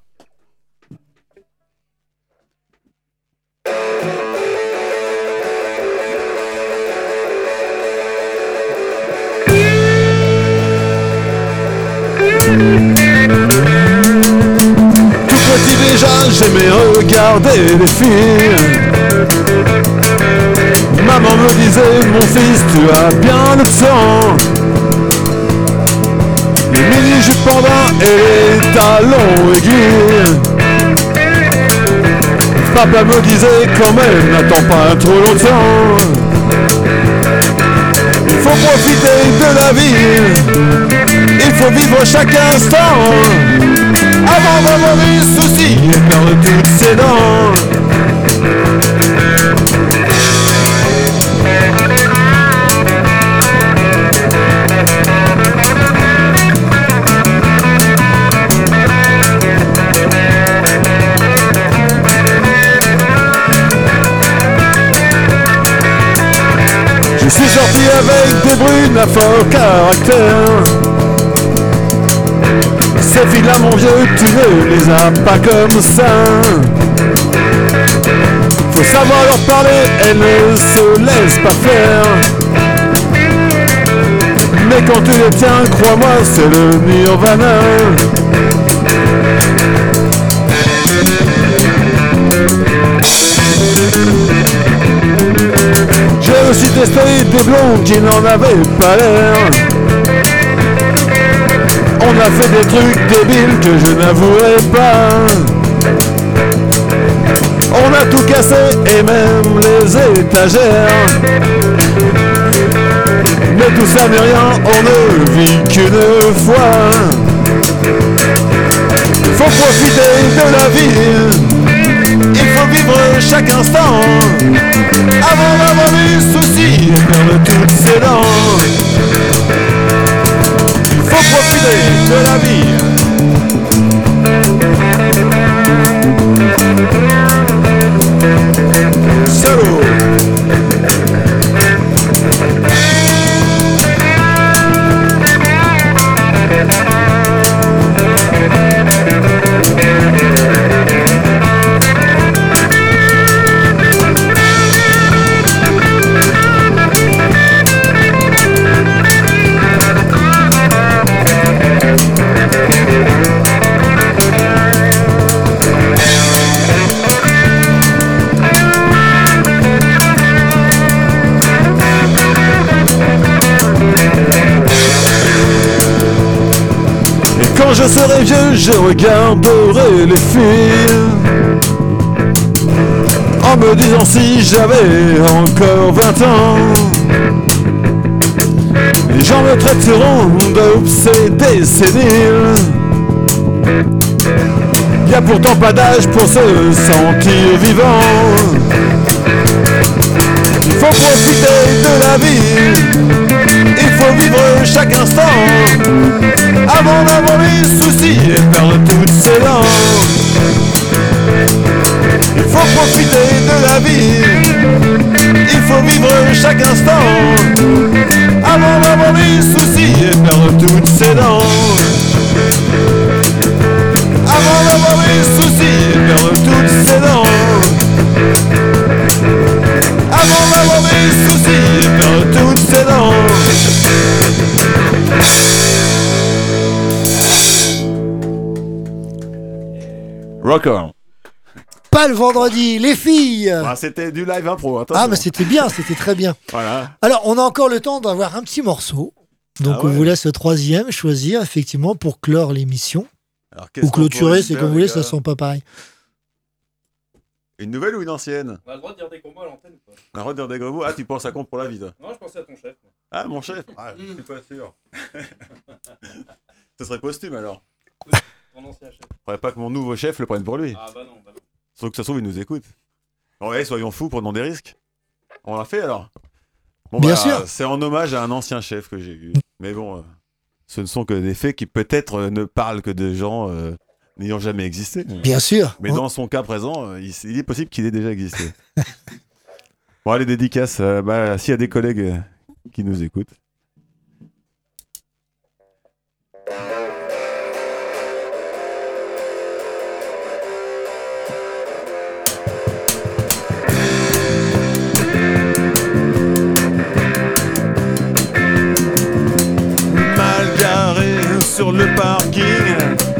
Tout petit déjà, j'aimais regarder les filles. Maman me disait, mon fils, tu as bien le temps. Les mini-jupes pendant et les talons aiguilles. Papa me disait quand même, n'attends pas trop longtemps. Il faut profiter de la vie faut vivre chaque instant. Avant d'avoir des soucis par toutes ses dents Je suis sorti avec des brunes à fort caractère. Ces filles-là, mon vieux, tu ne les as pas comme ça. Faut savoir leur parler, elles ne se laissent pas faire. Mais quand tu les tiens, crois-moi, c'est le nirvana. J'ai aussi testé des blondes qui n'en avaient pas l'air. On a fait des trucs débiles que je n'avouerai pas. On a tout cassé et même les étagères. Mais tout ça n'est rien, on ne vit qu'une fois. Faut profiter de la vie, il faut vivre chaque instant. Avant d'avoir des soucis, perdre toutes ses dents. Faut profiter de la je serai vieux, je regarderai les filles En me disant si j'avais encore 20 ans. Les gens me traiteront d'obsédé sénile. Y a pourtant pas d'âge pour se sentir vivant. Il faut profiter de la vie vivre chaque instant avant d'avoir les soucis et perdre toutes ses dents. Il faut profiter de la vie. Il faut vivre chaque instant avant d'avoir les soucis et perdre toutes ses dents. Avant d'avoir les soucis et perdre toutes ses dents. Avant d'avoir des soucis et perdre toutes ses dents. Rock on. Pas le vendredi, les filles Ah, c'était du live impro, attention. Ah, mais c'était bien, c'était très bien. Voilà. Alors, on a encore le temps d'avoir un petit morceau. Donc, Ah ouais. on vous laisse le troisième choisir, effectivement, pour clore l'émission. Alors, qu'est-ce Ou qu'on pourrait clôturer, c'est faire, comme vous les voulez, ça gars sent pas pareil. Une nouvelle ou une ancienne On a le droit de dire des gros mots à l'antenne ou pas Un rodeur des gros mots Ah, tu penses à compte pour la vie, toi Non, je pensais à ton chef. Ah, mon chef Ah, je suis pas sûr. Ce serait posthume alors. Ton ancien chef. Faudrait pas que mon nouveau chef le prenne pour lui. Ah bah non, bah non. Sauf que ça se trouve, il nous écoute. Ouais, soyons fous, prenons des risques. On l'a fait alors Bon, Bien bah, sûr. C'est en hommage à un ancien chef que j'ai eu. Mais bon, euh, ce ne sont que des faits qui peut-être euh, ne parlent que de gens euh, n'ayant jamais existé. Bien sûr. Mais dans son cas présent, euh, il, il est possible qu'il ait déjà existé. bon, allez, dédicace. euh, bah, S'il y a des collègues qui nous écoutent.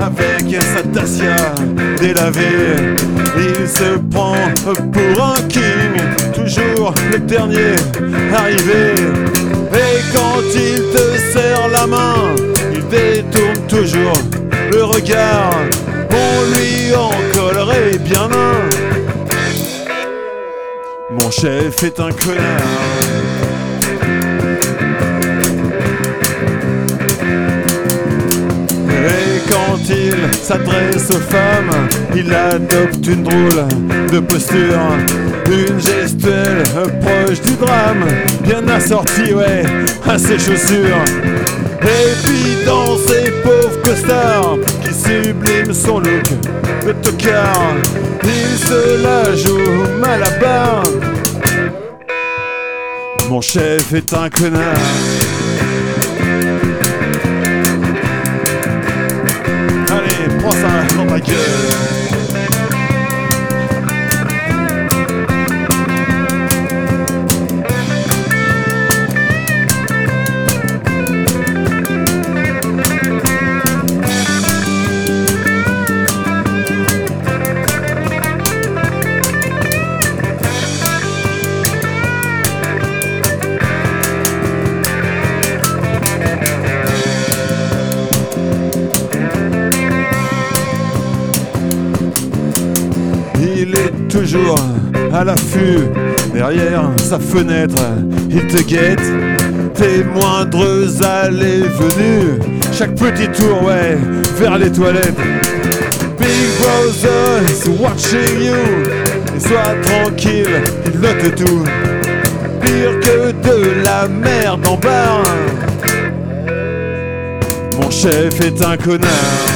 Avec sa Dacia délavée. Il se prend pour un king, toujours le dernier arrivé. Et quand il te serre la main, il détourne toujours le regard. On lui en collerait bien un. Mon chef est un connard. Il s'adresse aux femmes, il adopte une drôle de posture, une gestuelle proche du drame, bien assortie, ouais, à ses chaussures. Et puis dans ses pauvres costards qui subliment son look de tocard, il se la joue mal à barre. Mon chef est un connard. Ça dans à l'affût derrière sa fenêtre. Il te guette tes moindres allées-venues. Chaque petit tour, ouais, vers les toilettes. Big Brother is watching you. Et sois tranquille, il note tout. Pire que de la merde en bar. Mon chef est un connard.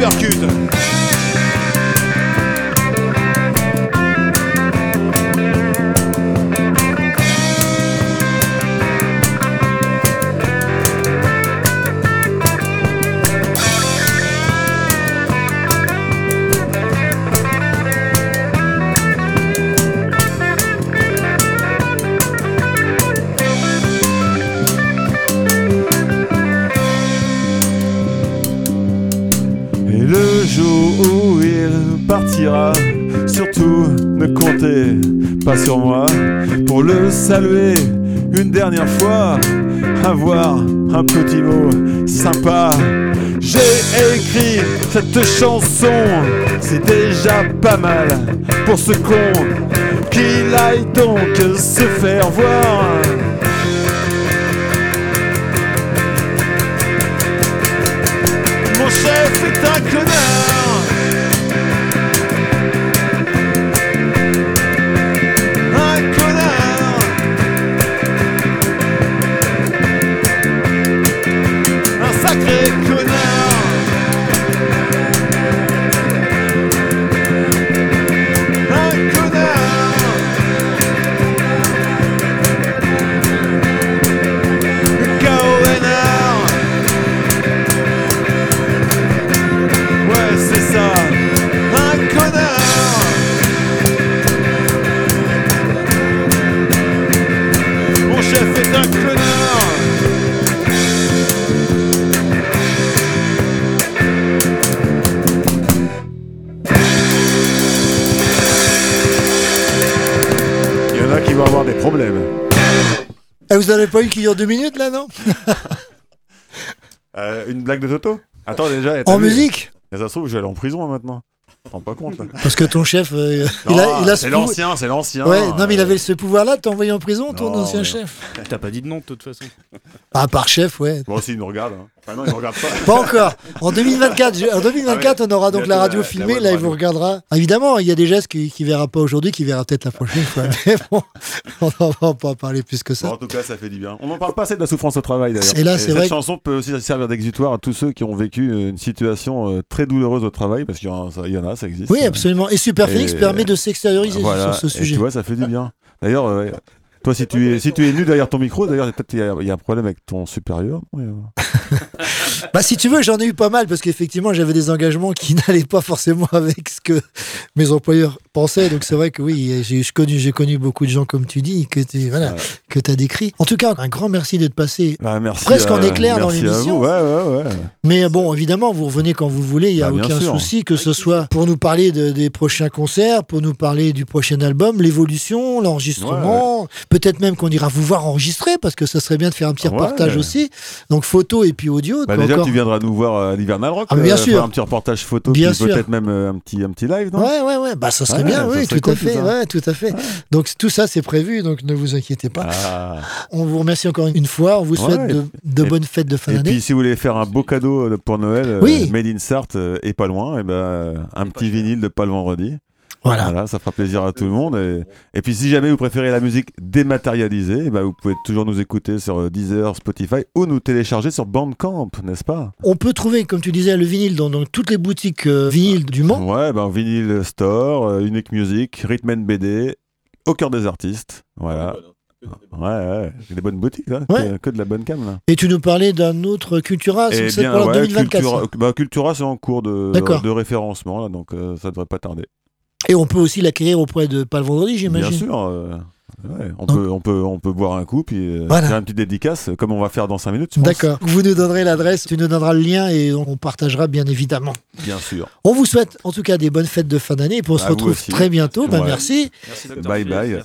Percute. Sur moi pour le saluer une dernière fois, avoir un petit mot sympa. J'ai écrit cette chanson, c'est déjà pas mal pour ce con qu'il aille donc se faire voir. Mon chef est un connard. Y a avoir des problèmes. Eh, vous avez pas eu qui dure deux minutes là, non Euh, une blague de Toto Attends déjà. En vu musique Mais ça se trouve, je vais aller en prison hein, maintenant. Je me rends pas compte là. Parce que ton chef, euh, Non, il a, il a c'est l'ancien, c'est l'ancien. Ouais, non, mais il avait ce pouvoir-là de t'envoyer en prison, ton Non, ancien mais- chef. T'as pas dit de nom de toute façon. Ah, par chef, ouais. Moi aussi, il nous regarde. Hein. Non, regarde pas. Pas encore. En 2024, je- en 2024 Ah ouais. on aura donc Bientôt la radio la- filmée. web là, il radio. vous regardera. Ah, Évidemment, il y a des gestes qu'il qui verra pas aujourd'hui, qu'il verra peut-être la prochaine fois. Mais bon, on n'en va pas en parler plus que Bon, ça. en tout cas, ça fait du bien. On n'en parle pas assez de la souffrance au travail d'ailleurs. Et là, c'est cette vrai que- chanson peut aussi servir d'exutoire à tous ceux qui ont vécu une situation euh, très douloureuse au travail, parce qu'il y, en a- ça- il y en a, ça existe. Oui, absolument. Et Super Et- Phoenix permet de s'extérioriser Voilà. sur ce Et sujet. tu vois, ça fait du bien. D'ailleurs, euh, toi, si tu es, si tu es nu derrière ton micro, d'ailleurs, peut-être il y, a- il y a un problème avec ton supérieur. Oui, euh. Bah, si tu veux, j'en ai eu pas mal parce qu'effectivement, j'avais des engagements qui n'allaient pas forcément avec ce que mes employeurs pensaient. Donc, c'est vrai que oui, j'ai connu, j'ai connu beaucoup de gens, comme tu dis, que tu voilà, que as décrit. En tout cas, un grand merci d'être passé Bah, merci presque à- en éclair dans l'émission. Ouais, ouais, ouais. Mais bon, évidemment, vous revenez quand vous voulez, il n'y a Bah, aucun sûr. souci, que ce soit pour nous parler de- des prochains concerts, pour nous parler du prochain album, l'évolution, l'enregistrement, peut-être même qu'on ira vous voir enregistrer, parce que ça serait bien de faire un petit Ouais. reportage aussi. Donc photo et puis audio. Bah, déjà, encore. tu viendras nous voir à l'Hivernal Rock. Ah, bien euh, sûr. faire un petit reportage photo, Bien puis sûr. peut-être même euh, un petit, un petit live, non? Ouais, ouais, ouais, bah ça serait Ouais, bien, ça oui, serait tout à fait, tout ça. ouais, tout à fait. Donc tout ça c'est prévu, donc ne vous inquiétez pas. Ah. On vous remercie encore une fois, on vous souhaite Ouais. de, de Et- bonnes fêtes de fin Et d'année. puis, si vous voulez faire un beau cadeau euh, pour Noël, euh. Made in Sarthe euh, et pas loin, et ben, euh, un petit vinyle de pas le vendredi. Voilà. ça fera plaisir à tout le monde. Et, et puis si jamais vous préférez la musique dématérialisée, eh ben, vous pouvez toujours nous écouter sur euh, Deezer, Spotify ou nous télécharger sur Bandcamp, n'est-ce pas? On peut trouver, comme tu disais, le vinyle dans, dans toutes les boutiques euh, vinyles du Mans. Ouais, ben Vinyl Store, euh, Unique Music, Rhythm BD, au cœur des artistes. Voilà. Ouais, ouais, des bonnes boutiques, là. Ouais. Que, que de la bonne cam, là. Et tu nous parlais d'un autre Cultura, Eh c'est pour l'an ouais, 2024. Cultura, ça. bah, Cultura, c'est en cours de, référencement, là, donc euh, ça devrait pas tarder. Et on peut aussi l'acquérir auprès de Pas le vendredi, j'imagine. Bien sûr. euh, ouais, on, peut, on, peut, on peut boire un coup, puis euh, Voilà. faire une petite dédicace, comme on va faire dans 5 minutes. D'accord. Vous nous donnerez l'adresse, tu nous donneras le lien et on partagera bien évidemment. Bien sûr. On vous souhaite en tout cas des bonnes fêtes de fin d'année et puis on se À retrouve très bientôt. Ben, Ouais. Merci. Bye bye.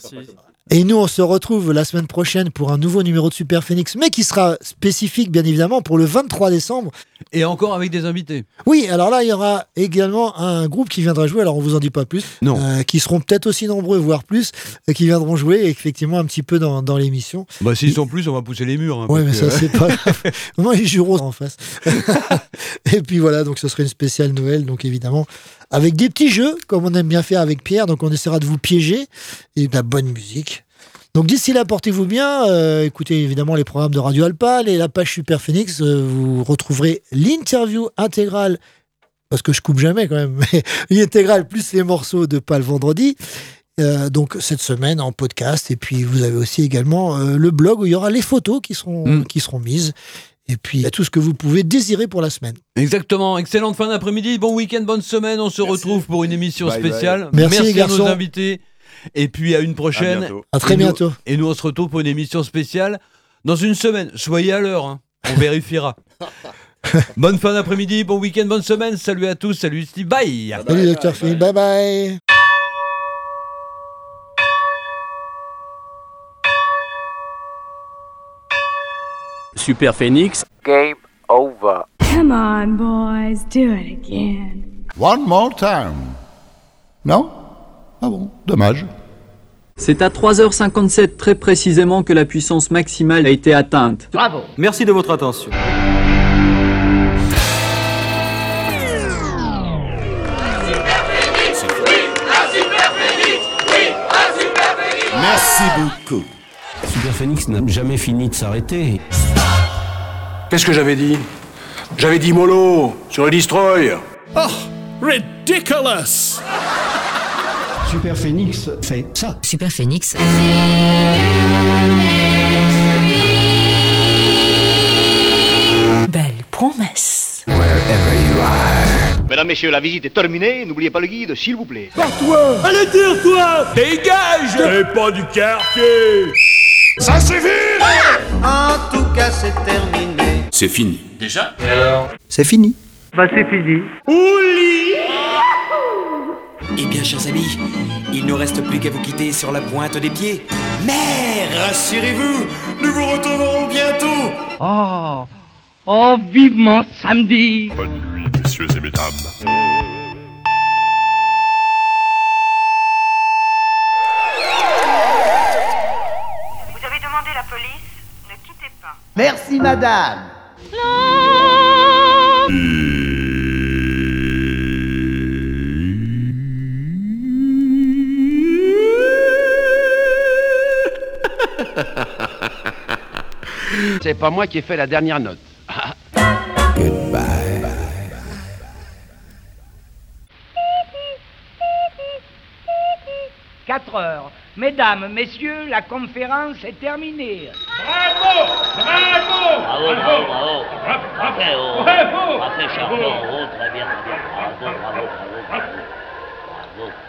Et nous, on se retrouve la semaine prochaine pour un nouveau numéro de Super Phoenix, mais qui sera spécifique, bien évidemment, pour le 23 décembre. Et encore avec des invités. Oui, alors là, il y aura également un groupe qui viendra jouer, alors on vous en dit pas plus, Non. euh, qui seront peut-être aussi nombreux, voire plus, euh, qui viendront jouer effectivement un petit peu dans, dans l'émission. Bah, s'ils sont plus, on va pousser les murs. hein, Ouais, mais ça, c'est pas grave. Moi, les jureaux en face. et puis voilà, donc ce serait une spéciale Noël, donc évidemment, avec des petits jeux, comme on aime bien faire avec Pierre. Donc on essaiera de vous piéger et de la bonne musique. Donc d'ici là, portez-vous bien. euh, écoutez évidemment les programmes de Radio Alpal et la page Super Phoenix. euh, vous retrouverez l'interview intégrale, parce que je coupe jamais quand même, mais l'intégrale plus les morceaux de Pas le vendredi. Euh, donc cette semaine en podcast et puis vous avez aussi également euh, le blog où il y aura les photos qui seront, Mm. qui seront mises et puis tout ce que vous pouvez désirer pour la semaine. Exactement. Excellente fin d'après-midi. Bon week-end, bonne semaine. On se retrouve pour une émission Bye bye. spéciale. Merci, les à nos garçons. invités. Et puis à une prochaine. bientôt. À très Et nous- bientôt. et nous, on se retrouve pour une émission spéciale dans une semaine. Soyez à l'heure. hein. On vérifiera. bonne fin d'après-midi, bon week-end, bonne semaine. Salut à tous. Salut Steve. Bye. Salut docteur Phil, bye bye. Super Phoenix. Game over. Come on, boys, do it again. One more time. Non Ah bon, dommage. C'est à 3h57 très précisément que la puissance maximale a été atteinte. Bravo. Merci de votre attention. Merci beaucoup. Super Phoenix n'a jamais fini de s'arrêter. Qu'est-ce que j'avais dit? J'avais dit mollo sur le destroy. Oh, ridiculous! Super Phoenix fait ça. Super Phoenix. Belle promesse. Mesdames, messieurs, la visite est terminée. N'oubliez pas le guide, s'il vous plaît. Pars-toi Allez, tire-toi Dégage T'es pas du quartier Ça suffit En tout cas, c'est terminé. C'est fini. Déjà? C'est fini. Bah, c'est fini. Eh bien, chers amis, il ne reste plus qu'à vous quitter sur la pointe des pieds. Mais rassurez-vous, nous vous retrouverons bientôt. Oh, oh, vivement samedi. Bonne nuit, messieurs et mesdames. Vous avez C'est pas moi qui ai fait la dernière note. Goodbye. 4 heures. Mesdames, messieurs, la conférence est terminée. Bravo Bravo Bravo, bravo, bravo. Bravo Bravo. Bravo Très bien, très bien. Bravo, bravo, bravo. bravo.